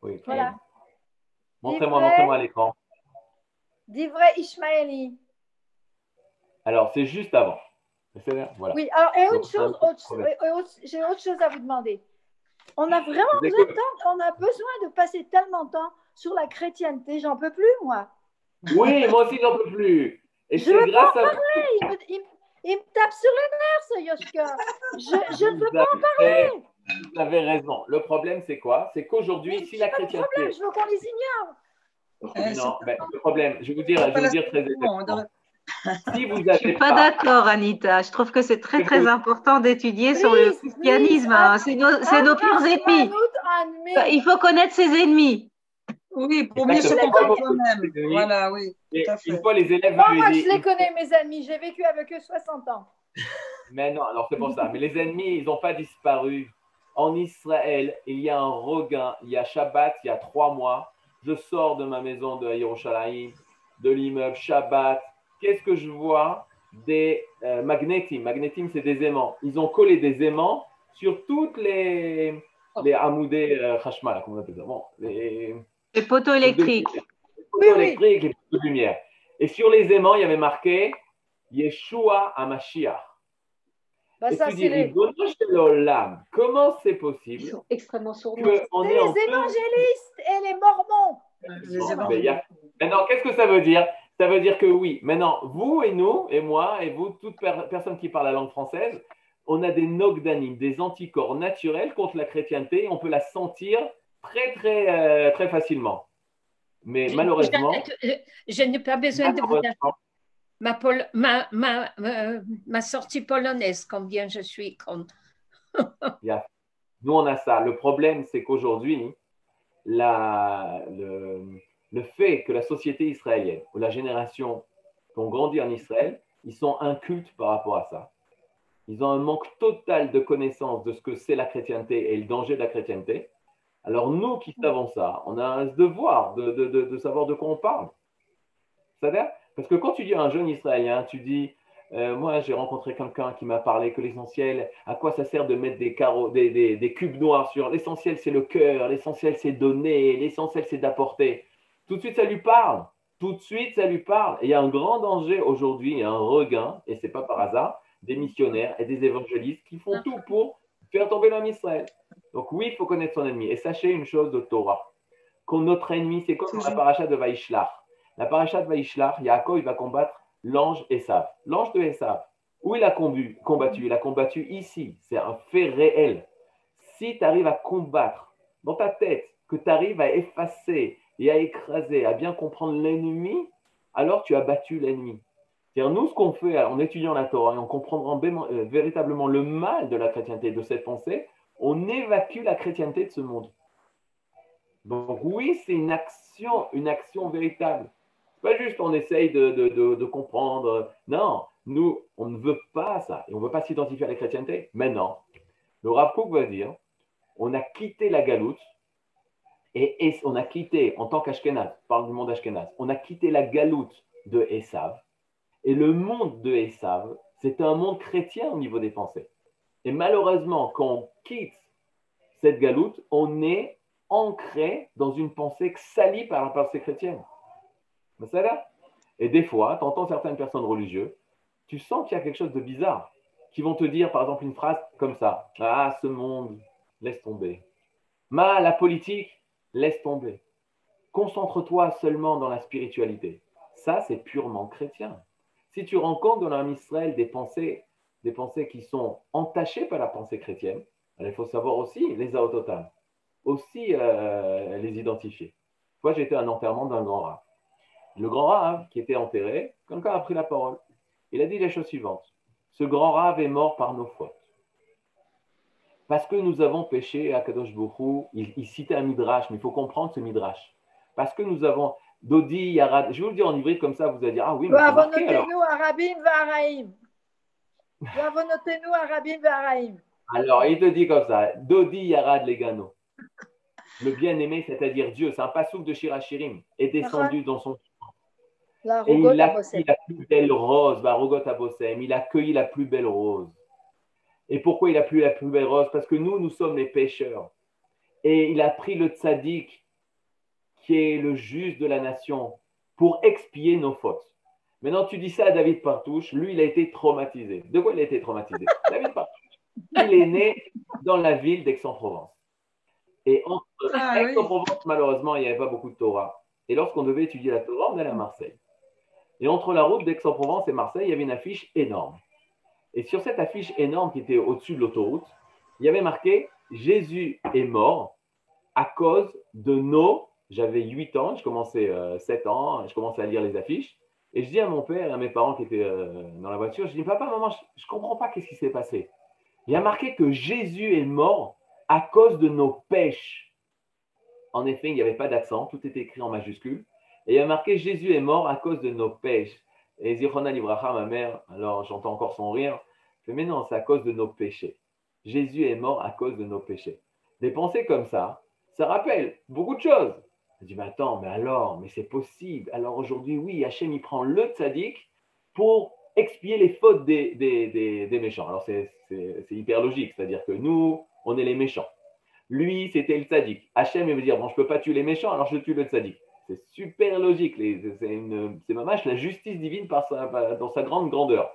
Oui. Voilà. Montrez-moi, montrez-moi à l'écran. D'Ivray Ishmaeli. Alors, c'est juste avant. Voilà. Oui, alors, et autre chose, j'ai autre chose à vous demander. On a vraiment besoin de temps, on a besoin de passer tellement de temps sur la chrétienté. J'en peux plus, moi. Oui, moi aussi, j'en peux plus. Et je veux grâce parler. Il me, il, me, tape sur les nerfs, ce Yoshka. Je, je ne veux pas en parler. Vous avez raison. Le problème, c'est quoi? C'est qu'aujourd'hui, si la chrétienté. Problème, je veux qu'on les ignore. Non, ben, le problème, je vais vous dire, je vais vous dire très exactement. Si vous Je ne suis pas, d'accord, Anita. Je trouve que c'est très, très important d'étudier sur le christianisme. Hein. C'est nos, nos pires ennemis. Il faut connaître ses ennemis. Oui, pour mieux se comprendre soi-même. Voilà, oui. Tout à fait. Une fois les élèves. Moi, moi je les connais, mes ennemis. J'ai vécu avec eux 60 ans. Mais non, alors c'est pour ça. Mais les ennemis, ils n'ont pas disparu. En Israël, il y a un regain. Il y a Shabbat, il y a trois mois. Je sors de ma maison de Yerushalayim, de l'immeuble Shabbat qu'est-ce que je vois? Des euh, magnétimes. c'est des aimants. Ils ont collé des aimants sur toutes les, les amoudés euh, comment on appelle ça? Bon, les, les, poteaux électriques. Les poteaux électriques, les poteaux de lumière. Et sur les aimants, il y avait marqué Yeshua Amashiach. Bah, ça, tu dis, les... comment c'est possible Ils sont extrêmement sourds. C'est les évangélistes et les mormons. Maintenant, qu'est-ce que ça veut dire? Ça veut dire que oui. Maintenant, vous et nous, et moi, et vous, toute personne qui parle la langue française, on a des nogdanim, des anticorps naturels contre la chrétienté. On peut la sentir très, très, euh, très facilement. Mais malheureusement. Je, n'ai pas besoin de vous ma, ma, ma, ma, sortie polonaise, combien je suis con. *laughs* Nous, on a ça. Le problème, c'est qu'aujourd'hui, la, le, le fait que la société israélienne ou la génération qui ont grandi en Israël, ils sont incultes par rapport à ça. Ils ont un manque total de connaissance de ce que c'est la chrétienté et le danger de la chrétienté. Alors nous qui savons ça, on a un devoir de, savoir de quoi on parle. C'est-à-dire, parce que quand tu dis à un jeune Israélien, tu dis, euh, moi j'ai rencontré quelqu'un qui m'a parlé que l'essentiel, à quoi ça sert de mettre des, carreaux, des, des cubes noirs sur l'essentiel c'est le cœur, l'essentiel c'est donner, l'essentiel c'est d'apporter. Tout de suite, ça lui parle. Tout de suite, ça lui parle. Et il y a un grand danger aujourd'hui, il y a un regain, et ce n'est pas par hasard, des missionnaires et des évangélistes qui font tout pour faire tomber l'homme Israël. Donc oui, il faut connaître son ennemi. Et sachez une chose de Torah, que notre ennemi, c'est comme la paracha de Vaishlach. La paracha de Vaishlach, Yaakov, il va combattre l'ange Esav. L'ange de Esav, où il a combattu? Il a combattu ici. C'est un fait réel. Si tu arrives à combattre dans ta tête, que tu arrives à effacer et à écraser, à bien comprendre l'ennemi, alors tu as battu l'ennemi. C'est-à-dire, nous, ce qu'on fait en étudiant la Torah et en comprenant euh, véritablement le mal de la chrétienté, de cette pensée, on évacue la chrétienté de ce monde. Donc oui, c'est une action, une action véritable. Pas juste on essaye de, de, comprendre. Non, nous, on ne veut pas ça. Et on ne veut pas s'identifier à la chrétienté. Maintenant, le Rav Kook va dire, on a quitté la galoute et, on a quitté, en tant qu'Ashkenaz, parle du monde Ashkenaz, on a quitté la galoute de Esav. Et le monde de Esav, c'est un monde chrétien au niveau des pensées. Et malheureusement, quand on quitte cette galoute, on est ancré dans une pensée salie par la pensée chrétienne. Et des fois, tu entends certaines personnes religieuses, tu sens qu'il y a quelque chose de bizarre, qui vont te dire, par exemple, une phrase comme ça Ah, ce monde, laisse tomber. Ma, la politique, laisse tomber. Concentre-toi seulement dans la spiritualité. Ça, c'est purement chrétien. Si tu rencontres dans l'âme Israël des pensées des pensées qui sont entachées par la pensée chrétienne. il faut savoir aussi les aototam, aussi euh, les identifier. Moi, j'étais à un enterrement d'un grand rat. Le grand rat qui était enterré, quelqu'un a pris la parole. Il a dit les choses suivantes. Ce grand rat est mort par nos fautes. Parce que nous avons péché à Kadosh Bokhu, il, il, citait un midrash, mais il faut comprendre ce midrash. Parce que nous avons Dodi Yarad, je vais vous le dire en hybride comme ça, vous allez dire Ah oui, mais nous Arabim Varaim. nous Arabim Varaim. Alors, il te dit comme ça Dodi Yarad Legano. Le bien-aimé, c'est-à-dire Dieu, c'est un passouk de Shirachirim, est descendu dans son et il a accueilli la plus belle rose, il a accueilli la plus belle rose. Et pourquoi il a pris la plus belle rose? Parce que nous, nous sommes les pécheurs. Et il a pris le tzaddik, qui est le juste de la nation, pour expier nos fautes. Maintenant, tu dis ça à David Partouche, lui, il a été traumatisé. De quoi il a été traumatisé? *laughs* David Partouche, il est né dans la ville d'Aix-en-Provence. Et entre ah Aix-en-Provence, malheureusement, il n'y avait pas beaucoup de Torah. Et lorsqu'on devait étudier la Torah, on allait à Marseille. Et entre la route d'Aix-en-Provence et Marseille, il y avait une affiche énorme. Et sur cette affiche énorme qui était au-dessus de l'autoroute, il y avait marqué Jésus est mort à cause de nos. J'avais 8 ans, je commençais 7 euh, ans, je commençais à lire les affiches. Et je dis à mon père et à mes parents qui étaient euh, dans la voiture, je dis Papa, maman, je ne comprends pas qu'est-ce qui s'est passé. Il y a marqué que Jésus est mort à cause de nos pêches. En effet, il n'y avait pas d'accent, tout était écrit en majuscule. Et il y a marqué Jésus est mort à cause de nos pêches. Et Zichona Libracha, ma mère, alors j'entends encore son rire, mais non, c'est à cause de nos péchés. Jésus est mort à cause de nos péchés. Des pensées comme ça, ça rappelle beaucoup de choses. Je dis, mais attends, mais alors, mais c'est possible. Alors aujourd'hui, oui, Hachem, il prend le tzaddik pour expier les fautes des, méchants. Alors c'est hyper logique, c'est-à-dire que nous, on est les méchants. Lui, c'était le tzaddik. Hachem, il veut dire, bon, je ne peux pas tuer les méchants, alors je tue le tzaddik. C'est super logique. C'est mamage la justice divine dans sa grande grandeur.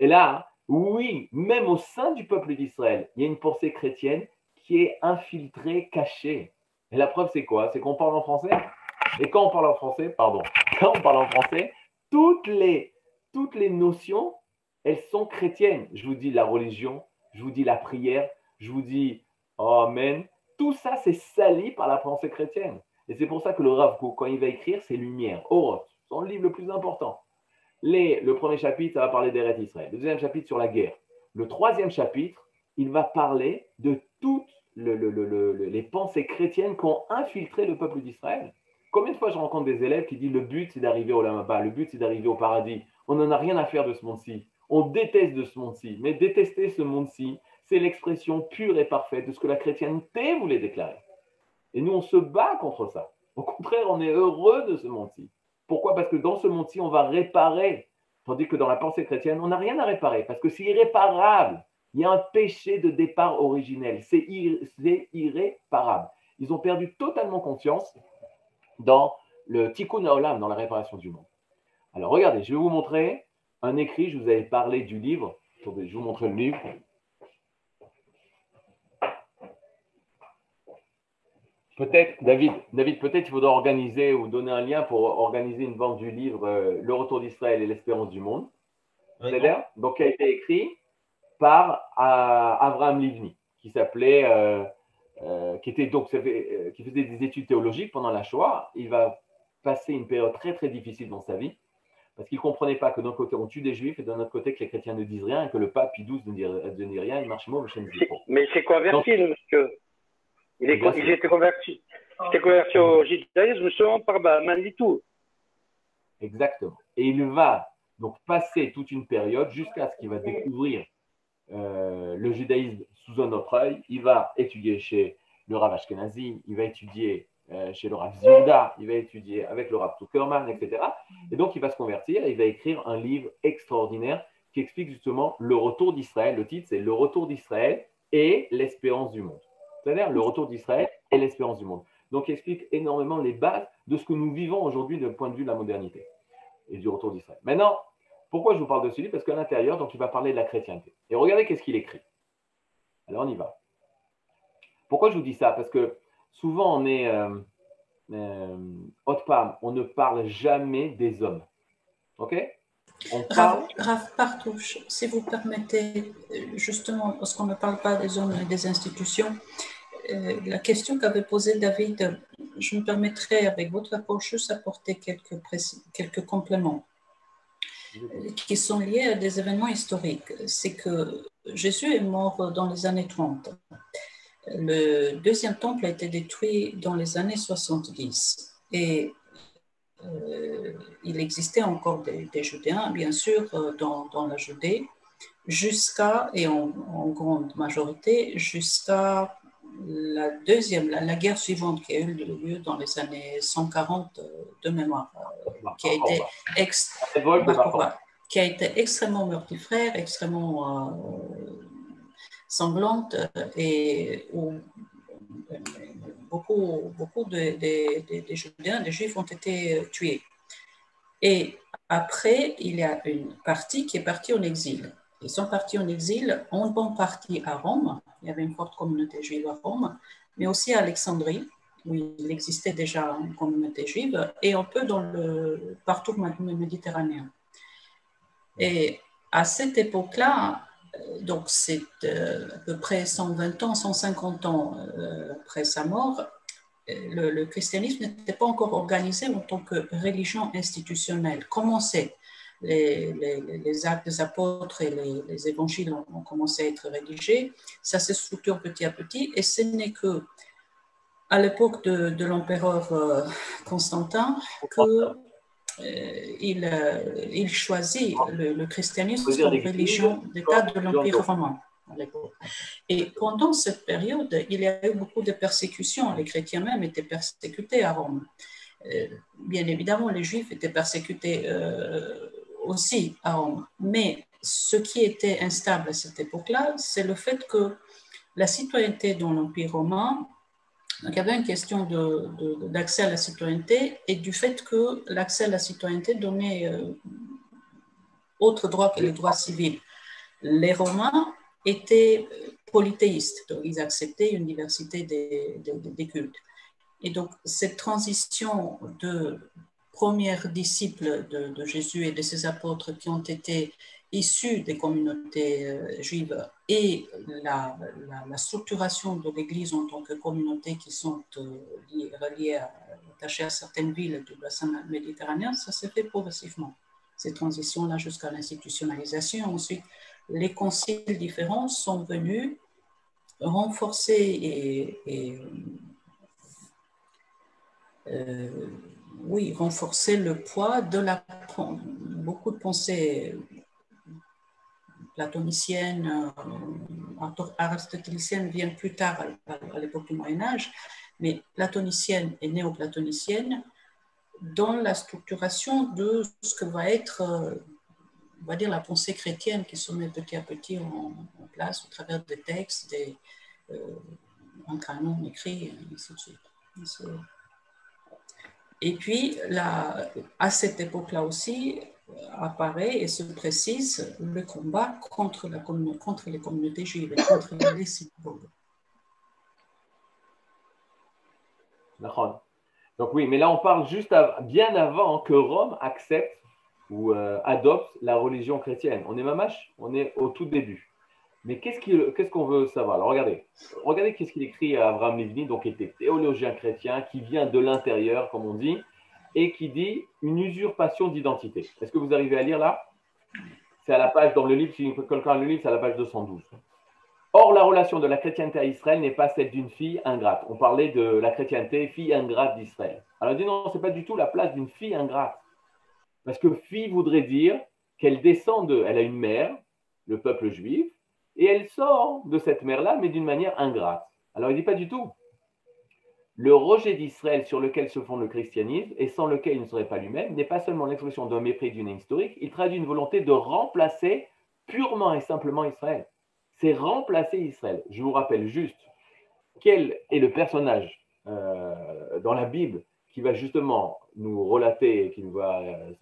Et là, oui, même au sein du peuple d'Israël, il y a une pensée chrétienne qui est infiltrée, cachée. Et la preuve, c'est quoi? C'est qu'on parle en français. Et quand on parle en français, pardon, *laughs* quand on parle en français, toutes les, toutes les notions, elles sont chrétiennes. Je vous dis la religion, je vous dis la prière, je vous dis Amen. Tout ça, c'est sali par la pensée chrétienne. Et c'est pour ça que le Rav quand il va écrire, c'est lumière, Oroth, son livre le plus important. Le premier chapitre, ça va parler d'Eret Israël. Le deuxième chapitre sur la guerre. Le troisième chapitre, il va parler de toutes les pensées chrétiennes qui ont infiltré le peuple d'Israël. Combien de fois je rencontre des élèves qui disent le but c'est d'arriver au Lamaba, le but c'est d'arriver au paradis. On n'en a rien à faire de ce monde-ci. On déteste de ce monde-ci. Mais détester ce monde-ci, c'est l'expression pure et parfaite de ce que la chrétienté voulait déclarer. Et nous, on se bat contre ça. Au contraire, on est heureux de ce monde-ci. Pourquoi? Parce que dans ce monde-ci, on va réparer. Tandis que dans la pensée chrétienne, on n'a rien à réparer. Parce que c'est irréparable. Il y a un péché de départ originel. C'est irréparable. Ils ont perdu totalement confiance dans le tikkun haolam, dans la réparation du monde. Alors regardez, je vais vous montrer un écrit. Je vous avais parlé du livre. Je vous montrer le livre. Peut-être, David, David peut-être il faudra organiser ou donner un lien pour organiser une vente du livre euh, Le retour d'Israël et l'espérance du monde. C'est-à-dire, donc qui a été écrit par euh, Abraham Livni, qui s'appelait, euh, qui était donc qui faisait des études théologiques pendant la Shoah. Il va passer une période très très difficile dans sa vie parce qu'il ne comprenait pas que d'un côté on tue des juifs et d'un autre côté que les chrétiens ne disent rien et que le pape Pie XII ne dit, rien, il marche mot, Mais c'est converti, monsieur. Il, est, il était converti. Il était converti au judaïsme seulement par tout. Exactement. Et il va donc passer toute une période jusqu'à ce qu'il va découvrir euh, le judaïsme sous un autre œil. Il va étudier chez le Rav Ashkenazi, il va étudier euh, chez le Rav Zilda, il va étudier avec le Rav Tuckerman, etc. Et donc il va se convertir et il va écrire un livre extraordinaire qui explique justement le retour d'Israël. Le titre, c'est Le retour d'Israël et l'espérance du monde c'est-à-dire le retour d'Israël et l'espérance du monde. Donc, il explique énormément les bases de ce que nous vivons aujourd'hui d'un point de vue de la modernité et du retour d'Israël. Maintenant, pourquoi je vous parle de ce livre? Parce qu'à l'intérieur, donc, il va parler de la chrétienté. Et regardez qu'est-ce qu'il écrit. Alors, on y va. Pourquoi je vous dis ça? Parce que souvent, on est euh, euh, on ne parle jamais des hommes. OK? Raph, Partouche, si vous permettez, justement, parce qu'on ne parle pas des hommes et des institutions, euh, la question qu'avait posée David, je me permettrai, avec votre approche, juste apporter quelques, quelques compléments euh, qui sont liés à des événements historiques. C'est que Jésus est mort dans les années 30. Le deuxième temple a été détruit dans les années 70. Et euh, il existait encore des, Judéens, bien sûr, euh, dans la Judée, jusqu'à, et en, grande majorité, jusqu'à la deuxième, la, guerre suivante qui a eu lieu dans les années 140 euh, de mémoire, qui, a été qui a été extrêmement mortifère, extrêmement sanglante et où beaucoup, beaucoup de, des Judéens, des Juifs ont été euh, tués. Et après, il y a une partie qui est partie en exil. Ils sont partis en exil, en bonne partie à Rome. Il y avait une forte communauté juive à Rome, mais aussi à Alexandrie, où il existait déjà une communauté juive, et un peu dans le, partout méditerranéen. Et à cette époque-là, donc c'est euh, à peu près 120 ans, 150 ans euh, après sa mort, le, christianisme n'était pas encore organisé en tant que religion institutionnelle. Comment c'est les, les, actes des apôtres et les, évangiles ont, commencé à être rédigés, ça se structure petit à petit, et ce n'est que à l'époque de, l'empereur euh, Constantin que euh, il, euh, il, choisit le, christianisme comme religion d'État de l'Empire romain. Et pendant cette période, il y a eu beaucoup de persécutions. Les chrétiens même étaient persécutés à Rome. Bien évidemment, les juifs étaient persécutés aussi à Rome. Mais ce qui était instable à cette époque-là, c'est le fait que la citoyenneté dans l'Empire romain donc, il y avait une question d'accès à la citoyenneté et du fait que l'accès à la citoyenneté donnait euh, autre droit que les droits civils. Les Romains étaient polythéistes, donc ils acceptaient une diversité des cultes. Et donc, cette transition de premiers disciples de, Jésus et de ses apôtres qui ont été issus des communautés euh, juives et la, structuration de l'Église en tant que communauté qui sont euh, reliées, attachées à certaines villes du bassin méditerranéen, ça s'est fait progressivement. Ces transitions-là jusqu'à l'institutionnalisation. Ensuite, les conciles différents sont venus renforcer et, euh, oui, renforcer le poids de la beaucoup de pensées platonicienne, euh, aristotélicienne viennent plus tard à, l'époque du Moyen Âge, mais platonicienne et néoplatonicienne dans la structuration de ce que va être, euh, on va dire, la pensée chrétienne qui se met petit à petit en, place au travers des textes, des, euh, un canon écrit, et ainsi de suite. Et puis, là, à cette époque-là aussi, apparaît et se précise le combat contre, la, contre les communautés juives contre les synagogues. Donc oui, mais là on parle juste bien avant que Rome accepte ou euh, adopte la religion chrétienne. On est mamache, on est au tout début. Mais qu'est-ce qu'on veut savoir? Alors regardez, regardez qu'est-ce qu'il écrit à Abraham Livni, donc qui était théologien chrétien, qui vient de l'intérieur, comme on dit, et qui dit une usurpation d'identité. Est-ce que vous arrivez à lire là? C'est à la page, dans le livre, si quelqu'un le livre, c'est à la page 212. Or, la relation de la chrétienté à Israël n'est pas celle d'une fille ingrate. On parlait de la chrétienté, fille ingrate d'Israël. Alors, on dit non, ce n'est pas du tout la place d'une fille ingrate. Parce que fille voudrait dire qu'elle descend de. Elle a une mère, le peuple juif, et elle sort de cette mère-là, mais d'une manière ingrate. Alors, il dit pas du tout le rejet d'Israël sur lequel se fonde le christianisme et sans lequel il ne serait pas lui-même n'est pas seulement l'expression d'un mépris d'une historique, il traduit une volonté de remplacer purement et simplement Israël. C'est remplacer Israël. Je vous rappelle juste quel est le personnage euh, dans la Bible qui va justement nous relater, qui va, euh,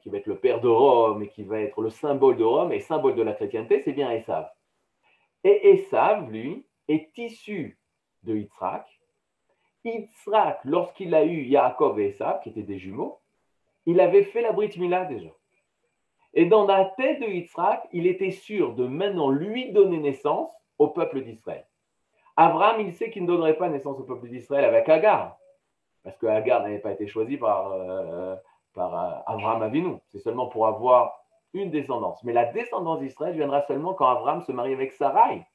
qui va être le père de Rome et qui va être le symbole de Rome et symbole de la chrétienté, c'est bien Esav. Et Esav, lui, est issu de Yitzhak, Yitzhak, lorsqu'il a eu Yaakov et Esav, qui étaient des jumeaux, il avait fait la Brit Mila déjà. Et dans la tête de Yitzhak, il était sûr de maintenant lui donner naissance au peuple d'Israël. Abraham, il sait qu'il ne donnerait pas naissance au peuple d'Israël avec Agar, parce que Agar n'avait pas été choisi par, euh, par euh, Abraham. C'est seulement pour avoir une descendance. Mais la descendance d'Israël viendra seulement quand Abraham se marie avec Sarai,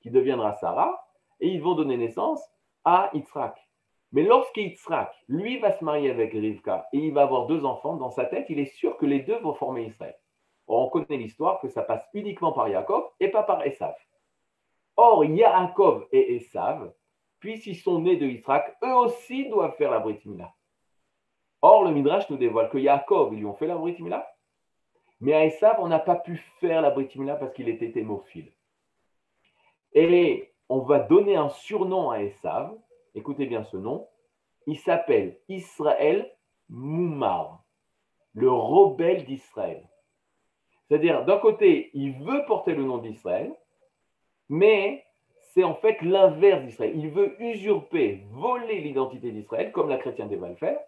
qui deviendra Sarah, et ils vont donner naissance à Yitzhak. Mais lorsque Yitzhak, lui, va se marier avec Rivka et il va avoir deux enfants, dans sa tête, il est sûr que les deux vont former Israël. on connaît l'histoire que ça passe uniquement par Yaakov et pas par Esav. Or, Yaakov et Esav, puisqu'ils sont nés de Yitzhak, eux aussi doivent faire la Brit Mila. Or, le Midrash nous dévoile que Yaakov, lui ont fait la Brit Mila, mais à Esav, on n'a pas pu faire la Brit Mila parce qu'il était hémophile. Et on va donner un surnom à Esav, écoutez bien ce nom, il s'appelle Israël Moumar, le rebelle d'Israël. C'est-à-dire, d'un côté, il veut porter le nom d'Israël, mais c'est en fait l'inverse d'Israël. Il veut usurper, voler l'identité d'Israël, comme la chrétienté va le faire,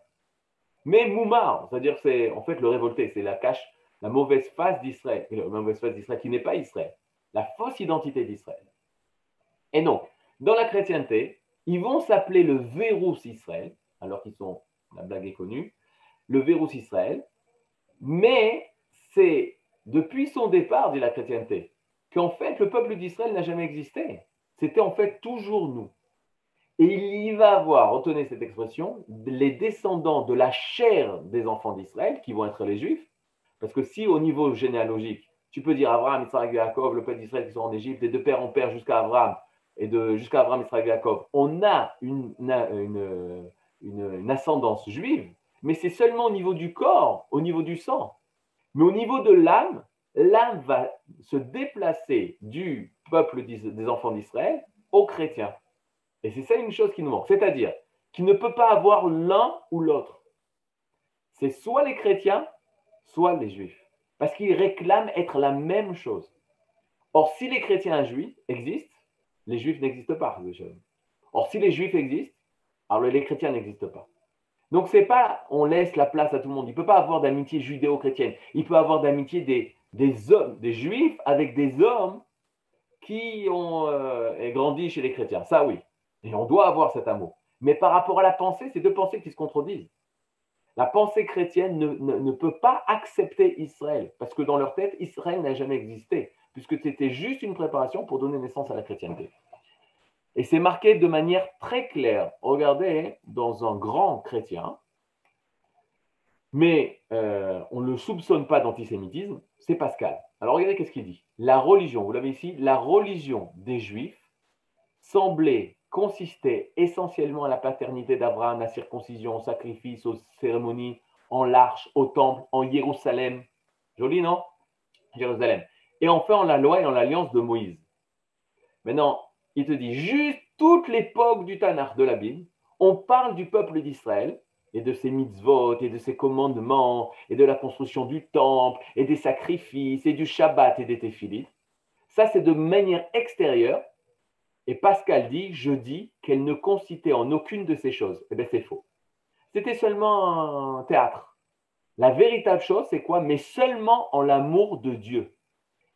mais Moumar, c'est-à-dire c'est en fait le révolté, c'est la cache, la mauvaise face d'Israël, la mauvaise face d'Israël qui n'est pas Israël, la fausse identité d'Israël. Et donc, dans la chrétienté, ils vont s'appeler le Vérus Israël, alors qu'ils sont, la blague est connue, le Vérus Israël, mais c'est depuis son départ, dit la chrétienté, qu'en fait le peuple d'Israël n'a jamais existé. C'était en fait toujours nous. Et il y va avoir, retenez cette expression, les descendants de la chair des enfants d'Israël, qui vont être les Juifs, parce que si au niveau généalogique, tu peux dire Abraham, Israël, Jacob, le peuple d'Israël qui sont en Égypte, et de père en père jusqu'à Abraham, et de jusqu'à Abraham, Israël, Jacob, on a une, une, une, ascendance juive, mais c'est seulement au niveau du corps, au niveau du sang. Mais au niveau de l'âme, l'âme va se déplacer du peuple des enfants d'Israël aux chrétiens. Et c'est ça une chose qui nous manque. C'est-à-dire qu'il ne peut pas avoir l'un ou l'autre. C'est soit les chrétiens, soit les juifs. Parce qu'ils réclament être la même chose. Or, si les chrétiens juifs existent, les juifs n'existent pas. Or, si les juifs existent, alors les chrétiens n'existent pas. Donc, c'est pas on laisse la place à tout le monde. Il ne peut pas avoir d'amitié judéo-chrétienne. Il peut avoir d'amitié des, des hommes, des juifs avec des hommes qui ont euh, grandi chez les chrétiens. Ça, oui. Et on doit avoir cet amour. Mais par rapport à la pensée, c'est deux pensées qui se contredisent. La pensée chrétienne ne, peut pas accepter Israël, parce que dans leur tête, Israël n'a jamais existé puisque c'était juste une préparation pour donner naissance à la chrétienté. Et c'est marqué de manière très claire. Regardez, dans un grand chrétien, mais euh, on ne le soupçonne pas d'antisémitisme, c'est Pascal. Alors regardez qu'est-ce qu'il dit. La religion, vous l'avez ici, la religion des Juifs semblait consister essentiellement à la paternité d'Abraham, la circoncision, au sacrifice, aux cérémonies, en l'arche, au temple, en Jérusalem. Joli, non? Jérusalem et enfin en la loi et en l'alliance de Moïse. Maintenant, il te dit juste toute l'époque du Tanakh de la Bible, on parle du peuple d'Israël et de ses mitzvot et de ses commandements et de la construction du temple et des sacrifices et du Shabbat et des téphilites. Ça, c'est de manière extérieure. Et Pascal dit, je dis qu'elle ne consistait en aucune de ces choses. Eh bien, c'est faux. C'était seulement un théâtre. La véritable chose, c'est quoi? Mais seulement en l'amour de Dieu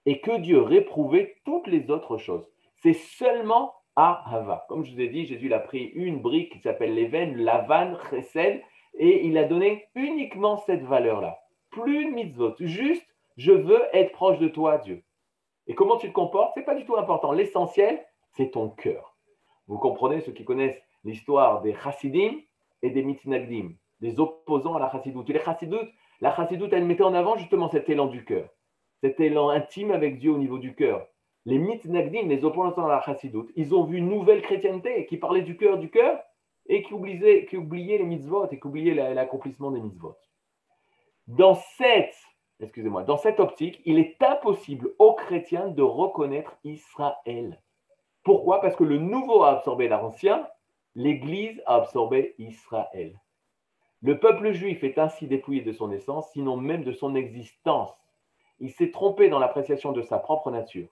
et que Dieu réprouvait toutes les autres choses. C'est seulement à Hava. Comme je vous ai dit, Jésus a pris une brique qui s'appelle l'éven, lavan, chesed, et il a donné uniquement cette valeur-là. Plus de mitzvot, juste je veux être proche de toi, Dieu. Et comment tu te comportes, c'est pas du tout important. L'essentiel, c'est ton cœur. Vous comprenez, ceux qui connaissent l'histoire des chassidim et des mitnagdim, des opposants à la chassidoute. les chassidoutes, la chassidoute, elle mettait en avant justement cet élan du cœur cet élan intime avec Dieu au niveau du cœur. Les mythes Nagdim, les opposants à la chassidoute, ils ont vu une nouvelle chrétienté qui parlait du cœur, du cœur, et qui oubliait, qui oubliait les mitzvot et qui oubliait l'accomplissement des mitzvot. Dans cette, excusez-moi, dans cette optique, il est impossible aux chrétiens de reconnaître Israël. Pourquoi? Parce que le nouveau a absorbé l'ancien, l'Église a absorbé Israël. Le peuple juif est ainsi dépouillé de son essence, sinon même de son existence il s'est trompé dans l'appréciation de sa propre nature.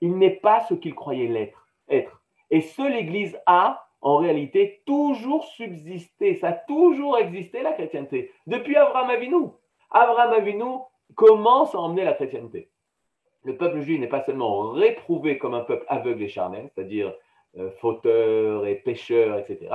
Il n'est pas ce qu'il croyait l'être, être. Et ce, l'Église a, en réalité, toujours subsisté. Ça a toujours existé, la chrétienté. Depuis Abraham Avinu. Abraham Avinu, commence à emmener la chrétienté. Le peuple juif n'est pas seulement réprouvé comme un peuple aveugle et charnel, c'est-à-dire euh, fauteur et pécheur, etc.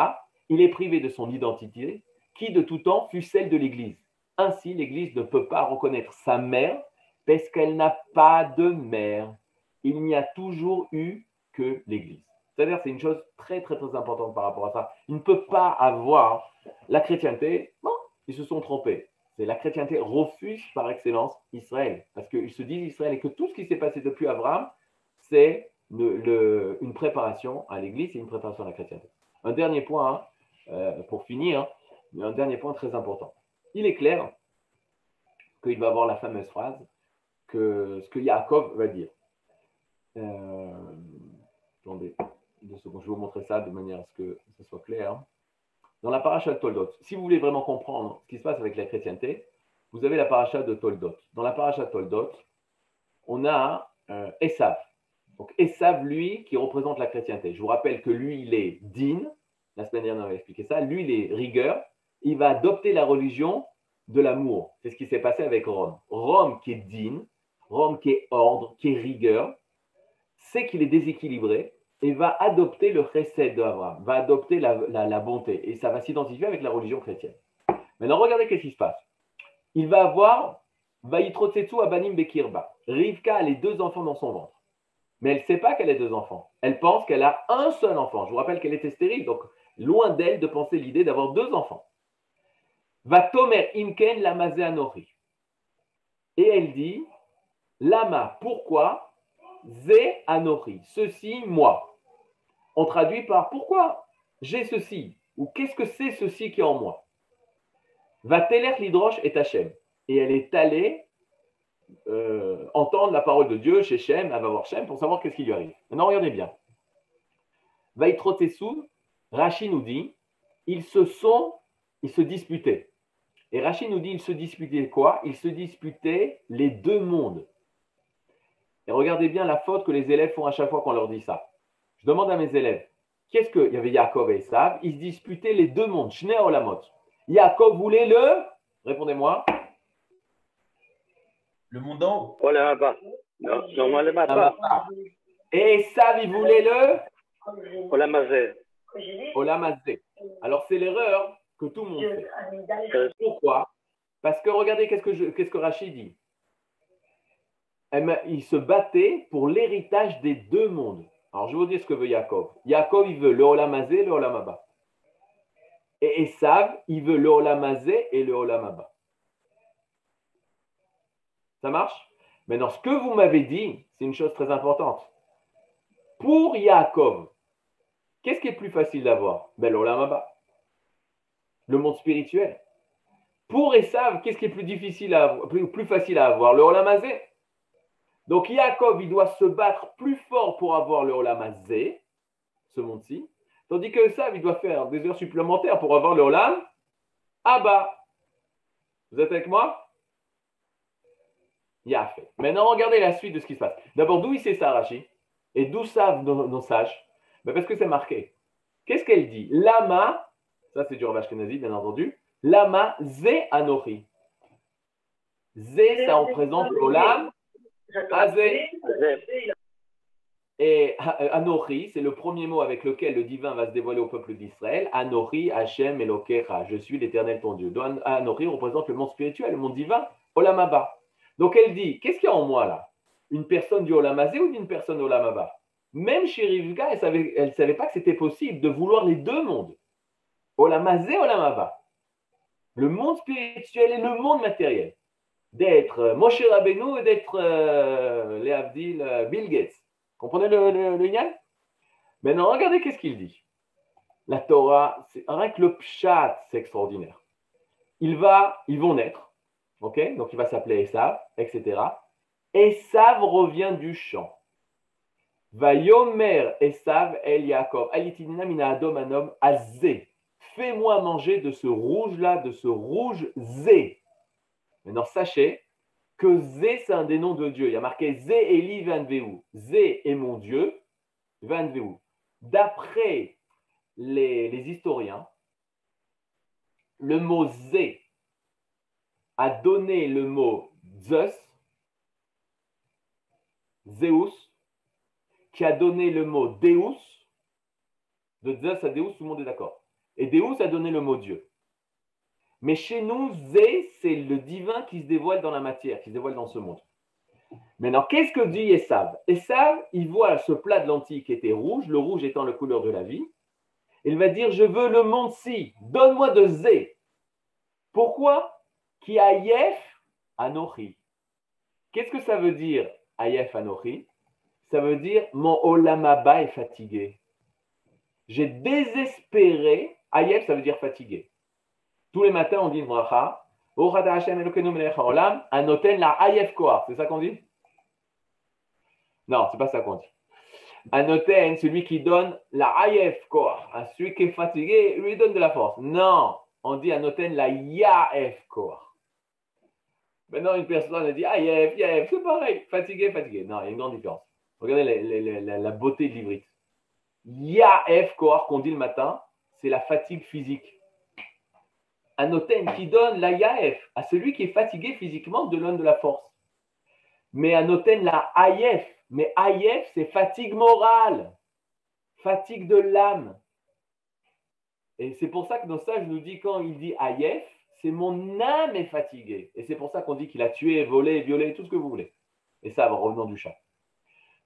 Il est privé de son identité, qui de tout temps fut celle de l'Église. Ainsi, l'Église ne peut pas reconnaître sa mère parce qu'elle n'a pas de mère. Il n'y a toujours eu que l'Église. C'est-à-dire, c'est une chose très, très, très importante par rapport à ça. Il ne peut pas avoir la chrétienté. Bon, ils se sont trompés. La chrétienté refuse par excellence Israël. Parce qu'ils se disent Israël et que tout ce qui s'est passé depuis Abraham, c'est une préparation à l'Église et une préparation à la chrétienté. Un dernier point, hein, euh, pour finir, un dernier point très important. Il est clair qu'il va avoir la fameuse phrase que ce que Yaakov va dire. Euh, attendez, je vais vous montrer ça de manière à ce que ce soit clair. Dans la paracha de Toldot, si vous voulez vraiment comprendre ce qui se passe avec la chrétienté, vous avez la paracha de Toldot. Dans la paracha de Toldot, on a euh, Esav. Donc Esav, lui, qui représente la chrétienté. Je vous rappelle que lui, il est din. La semaine dernière, on avait expliqué ça. Lui, il est rigueur. Il va adopter la religion de l'amour. C'est ce qui s'est passé avec Rome. Rome qui est din, Rome qui est ordre, qui est rigueur, sait qu'il est déséquilibré et va adopter le chesed d'Abraham, va adopter la, bonté, et ça va s'identifier avec la religion chrétienne. Maintenant, regardez ce qui se passe. Il va avoir Vayitrotsetsu Abanim Bekirba. Rivka a les deux enfants dans son ventre. Mais elle ne sait pas qu'elle a deux enfants. Elle pense qu'elle a un seul enfant. Je vous rappelle qu'elle était stérile, donc loin d'elle de penser l'idée d'avoir deux enfants. Va Tomer Imken Anori. Et elle dit Lama, pourquoi Zé Anori, ceci, moi. On traduit par pourquoi j'ai ceci? Ou qu'est-ce que c'est ceci qui est en moi? Va teler l'hydroche et Hachem. Et elle est allée euh, entendre la parole de Dieu chez Shem, elle va voir Shem pour savoir qu'est-ce qui lui arrive. Maintenant, regardez bien. Va sous, Rachi nous dit, ils se sont, ils se disputaient. Et Rachi nous dit, ils se disputaient quoi? Ils se disputaient les deux mondes. Et regardez bien la faute que les élèves font à chaque fois qu'on leur dit ça. Je demande à mes élèves, qu'est-ce qu'il y avait Yaakov et Esav Ils se disputaient les deux mondes, Shne Olamot. Yaakov voulait le, répondez-moi. Le monde en haut. Olamaba. Non, normalement pas. Et Esav, il voulait le Olamazé. Olamazé. Alors c'est l'erreur que tout le monde fait. Pourquoi? Parce que regardez qu'est-ce que, qu'est-ce que Rachid dit? Il se battait pour l'héritage des deux mondes. Alors, je vais vous dire ce que veut Yaakov. Yaakov, il veut le Olamazé et le Olamaba. Et Esav, il veut le Olamazé et le Olamaba. Ça marche? Maintenant, ce que vous m'avez dit, c'est une chose très importante. Pour Yaakov, qu'est-ce qui est plus facile d'avoir? Ben, L'Olamaba. Le monde spirituel. Pour Esav, qu'est-ce qui est plus difficile à facile à avoir? Le Olamazé. Donc Yaakov, il doit se battre plus fort pour avoir le Olam ce monde-ci, tandis que ça, il doit faire des heures supplémentaires pour avoir le Olam Abba. Vous êtes avec moi? Fait. Maintenant, regardez la suite de ce qui se passe. D'abord, d'où il sait ça, Rachi Et d'où savent nos, sages? Ben Parce que c'est marqué. Qu'est-ce qu'elle dit? Lama, ça c'est du Rav bien entendu. Lama Zé Anori. Zé, ça représente l'Olam Azé. Et euh, Anori, c'est le premier mot avec lequel le divin va se dévoiler au peuple d'Israël. Anori, Hachem, Elokecha, je suis l'éternel ton Dieu. Donc, Anori représente le monde spirituel, le monde divin, Olamaba. Donc elle dit, qu'est-ce qu'il y a en moi là? Une personne du Olamazé ou d'une personne Olamaba? Même chez Rivka, elle ne savait, pas que c'était possible de vouloir les deux mondes. Olamazé, Olamaba. Le monde spirituel et le monde matériel d'être euh, Moshe Rabbeinu et d'être euh, euh, Bill Gates. Comprenez le, le, Maintenant, regardez qu'est-ce qu'il dit. La Torah, c'est rien que le pshat, c'est extraordinaire. Il va, ils vont naître, ok? Donc il va s'appeler Esav, etc. Esav revient du champ. Va yomer Esav el Yaakov, alitinina mina adom anom azé. Fais-moi manger de ce rouge-là, de ce rouge zé. Maintenant, sachez que Zé, c'est un des noms de Dieu. Il y a marqué Zé Eli Vanveu. Zé est mon Dieu, Vanveu. D'après les, historiens, le mot Zé a donné le mot Zeus, Zeus, qui a donné le mot Deus. De Zeus à Deus, tout le monde est d'accord. Et Deus a donné le mot Dieu. Mais chez nous, Zé, c'est le divin qui se dévoile dans la matière, qui se dévoile dans ce monde. Maintenant, qu'est-ce que dit Esav? Esav, il voit ce plat de lentilles qui était rouge, le rouge étant la couleur de la vie. Il va dire Je veux le monde-ci, donne-moi de Zé. Pourquoi? Qui Ayef Anochi. Qu'est-ce que ça veut dire Ayef Anochi? Ça veut dire Mon Olamaba est fatigué. J'ai désespéré. Ayef, ça veut dire fatigué. Tous les matins, on dit une bracha. La. C'est ça qu'on dit? Non, c'est pas ça qu'on dit. Anoten, celui qui donne la Ayef Koar. Celui qui est fatigué, lui donne de la force. Non, on dit Anoten la Yaef Koar. Maintenant, une personne dit Ayef, Yaef, c'est pareil. Fatigué, fatigué. Non, il y a une grande différence. Regardez la, beauté de l'ivrite. Yaef Koar qu'on dit le matin, c'est la fatigue physique. Anoten qui donne la Yaef, à celui qui est fatigué physiquement, de donne de la force. Mais Anoten la Ayef, mais Ayef, c'est fatigue morale, fatigue de l'âme. Et c'est pour ça que nos sages nous disent quand il dit Ayef, c'est mon âme est fatiguée. Et c'est pour ça qu'on dit qu'il a tué, volé, violé, tout ce que vous voulez. Et ça, revenant du chat.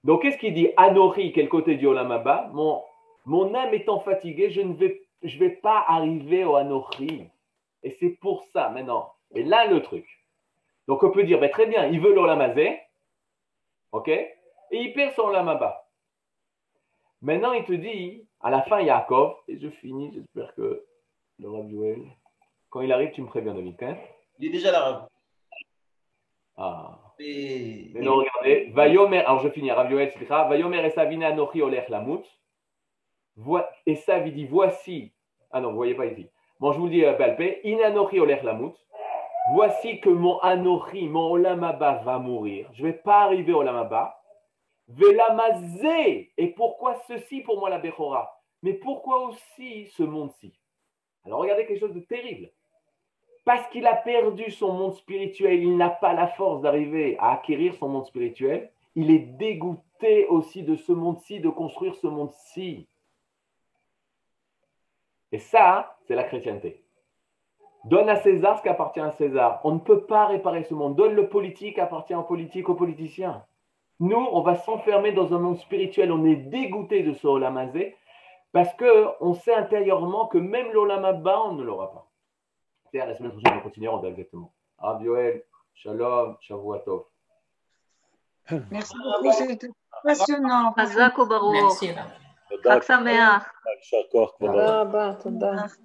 Donc, qu'est-ce qu'il dit? Anori, quel côté du Olamaba? Mon, mon âme étant fatiguée, je ne vais, je vais pas arriver au Anori. Et c'est pour ça maintenant. Et là, le truc. Donc, on peut dire, ben, très bien, il veut l'olamazé. OK? Et il perd son olamaba. Maintenant, il te dit, à la fin, Yaakov, et je finis, j'espère que le Rav Joël, quand il arrive, tu me préviens, David. Hein? Il est déjà là, Ah. Et... Mais non, regardez. Vayomer, alors je finis, Rav Joël. Vayomer et Savina Anochi Olech Lamut. Et il dit, voici. Ah non, vous ne voyez pas ici. Je vous dis, Balpé, euh, Inanochi Oler Lamut. Voici que mon Anochi, mon Olamaba va mourir. Je ne vais pas arriver au Olamaba. Velamazé. Et pourquoi ceci pour moi la Bechora? Mais pourquoi aussi ce monde-ci? Alors regardez quelque chose de terrible. Parce qu'il a perdu son monde spirituel, il n'a pas la force d'arriver à acquérir son monde spirituel. Il est dégoûté aussi de ce monde-ci, de construire ce monde-ci. Et ça, c'est la chrétienté. Donne à César ce qui appartient à César. On ne peut pas réparer ce monde. Donne le politique appartient au politique aux politiciens. Nous, on va s'enfermer dans un monde spirituel. On est dégoûté de ce olamazé parce qu'on sait intérieurement que même l'olamaba, on ne l'aura pas. C'est à la semaine prochaine, on continuera, on va exactement. Shalom, shavuatov. Merci beaucoup, c'était passionnant. Merci. Merci. Merci.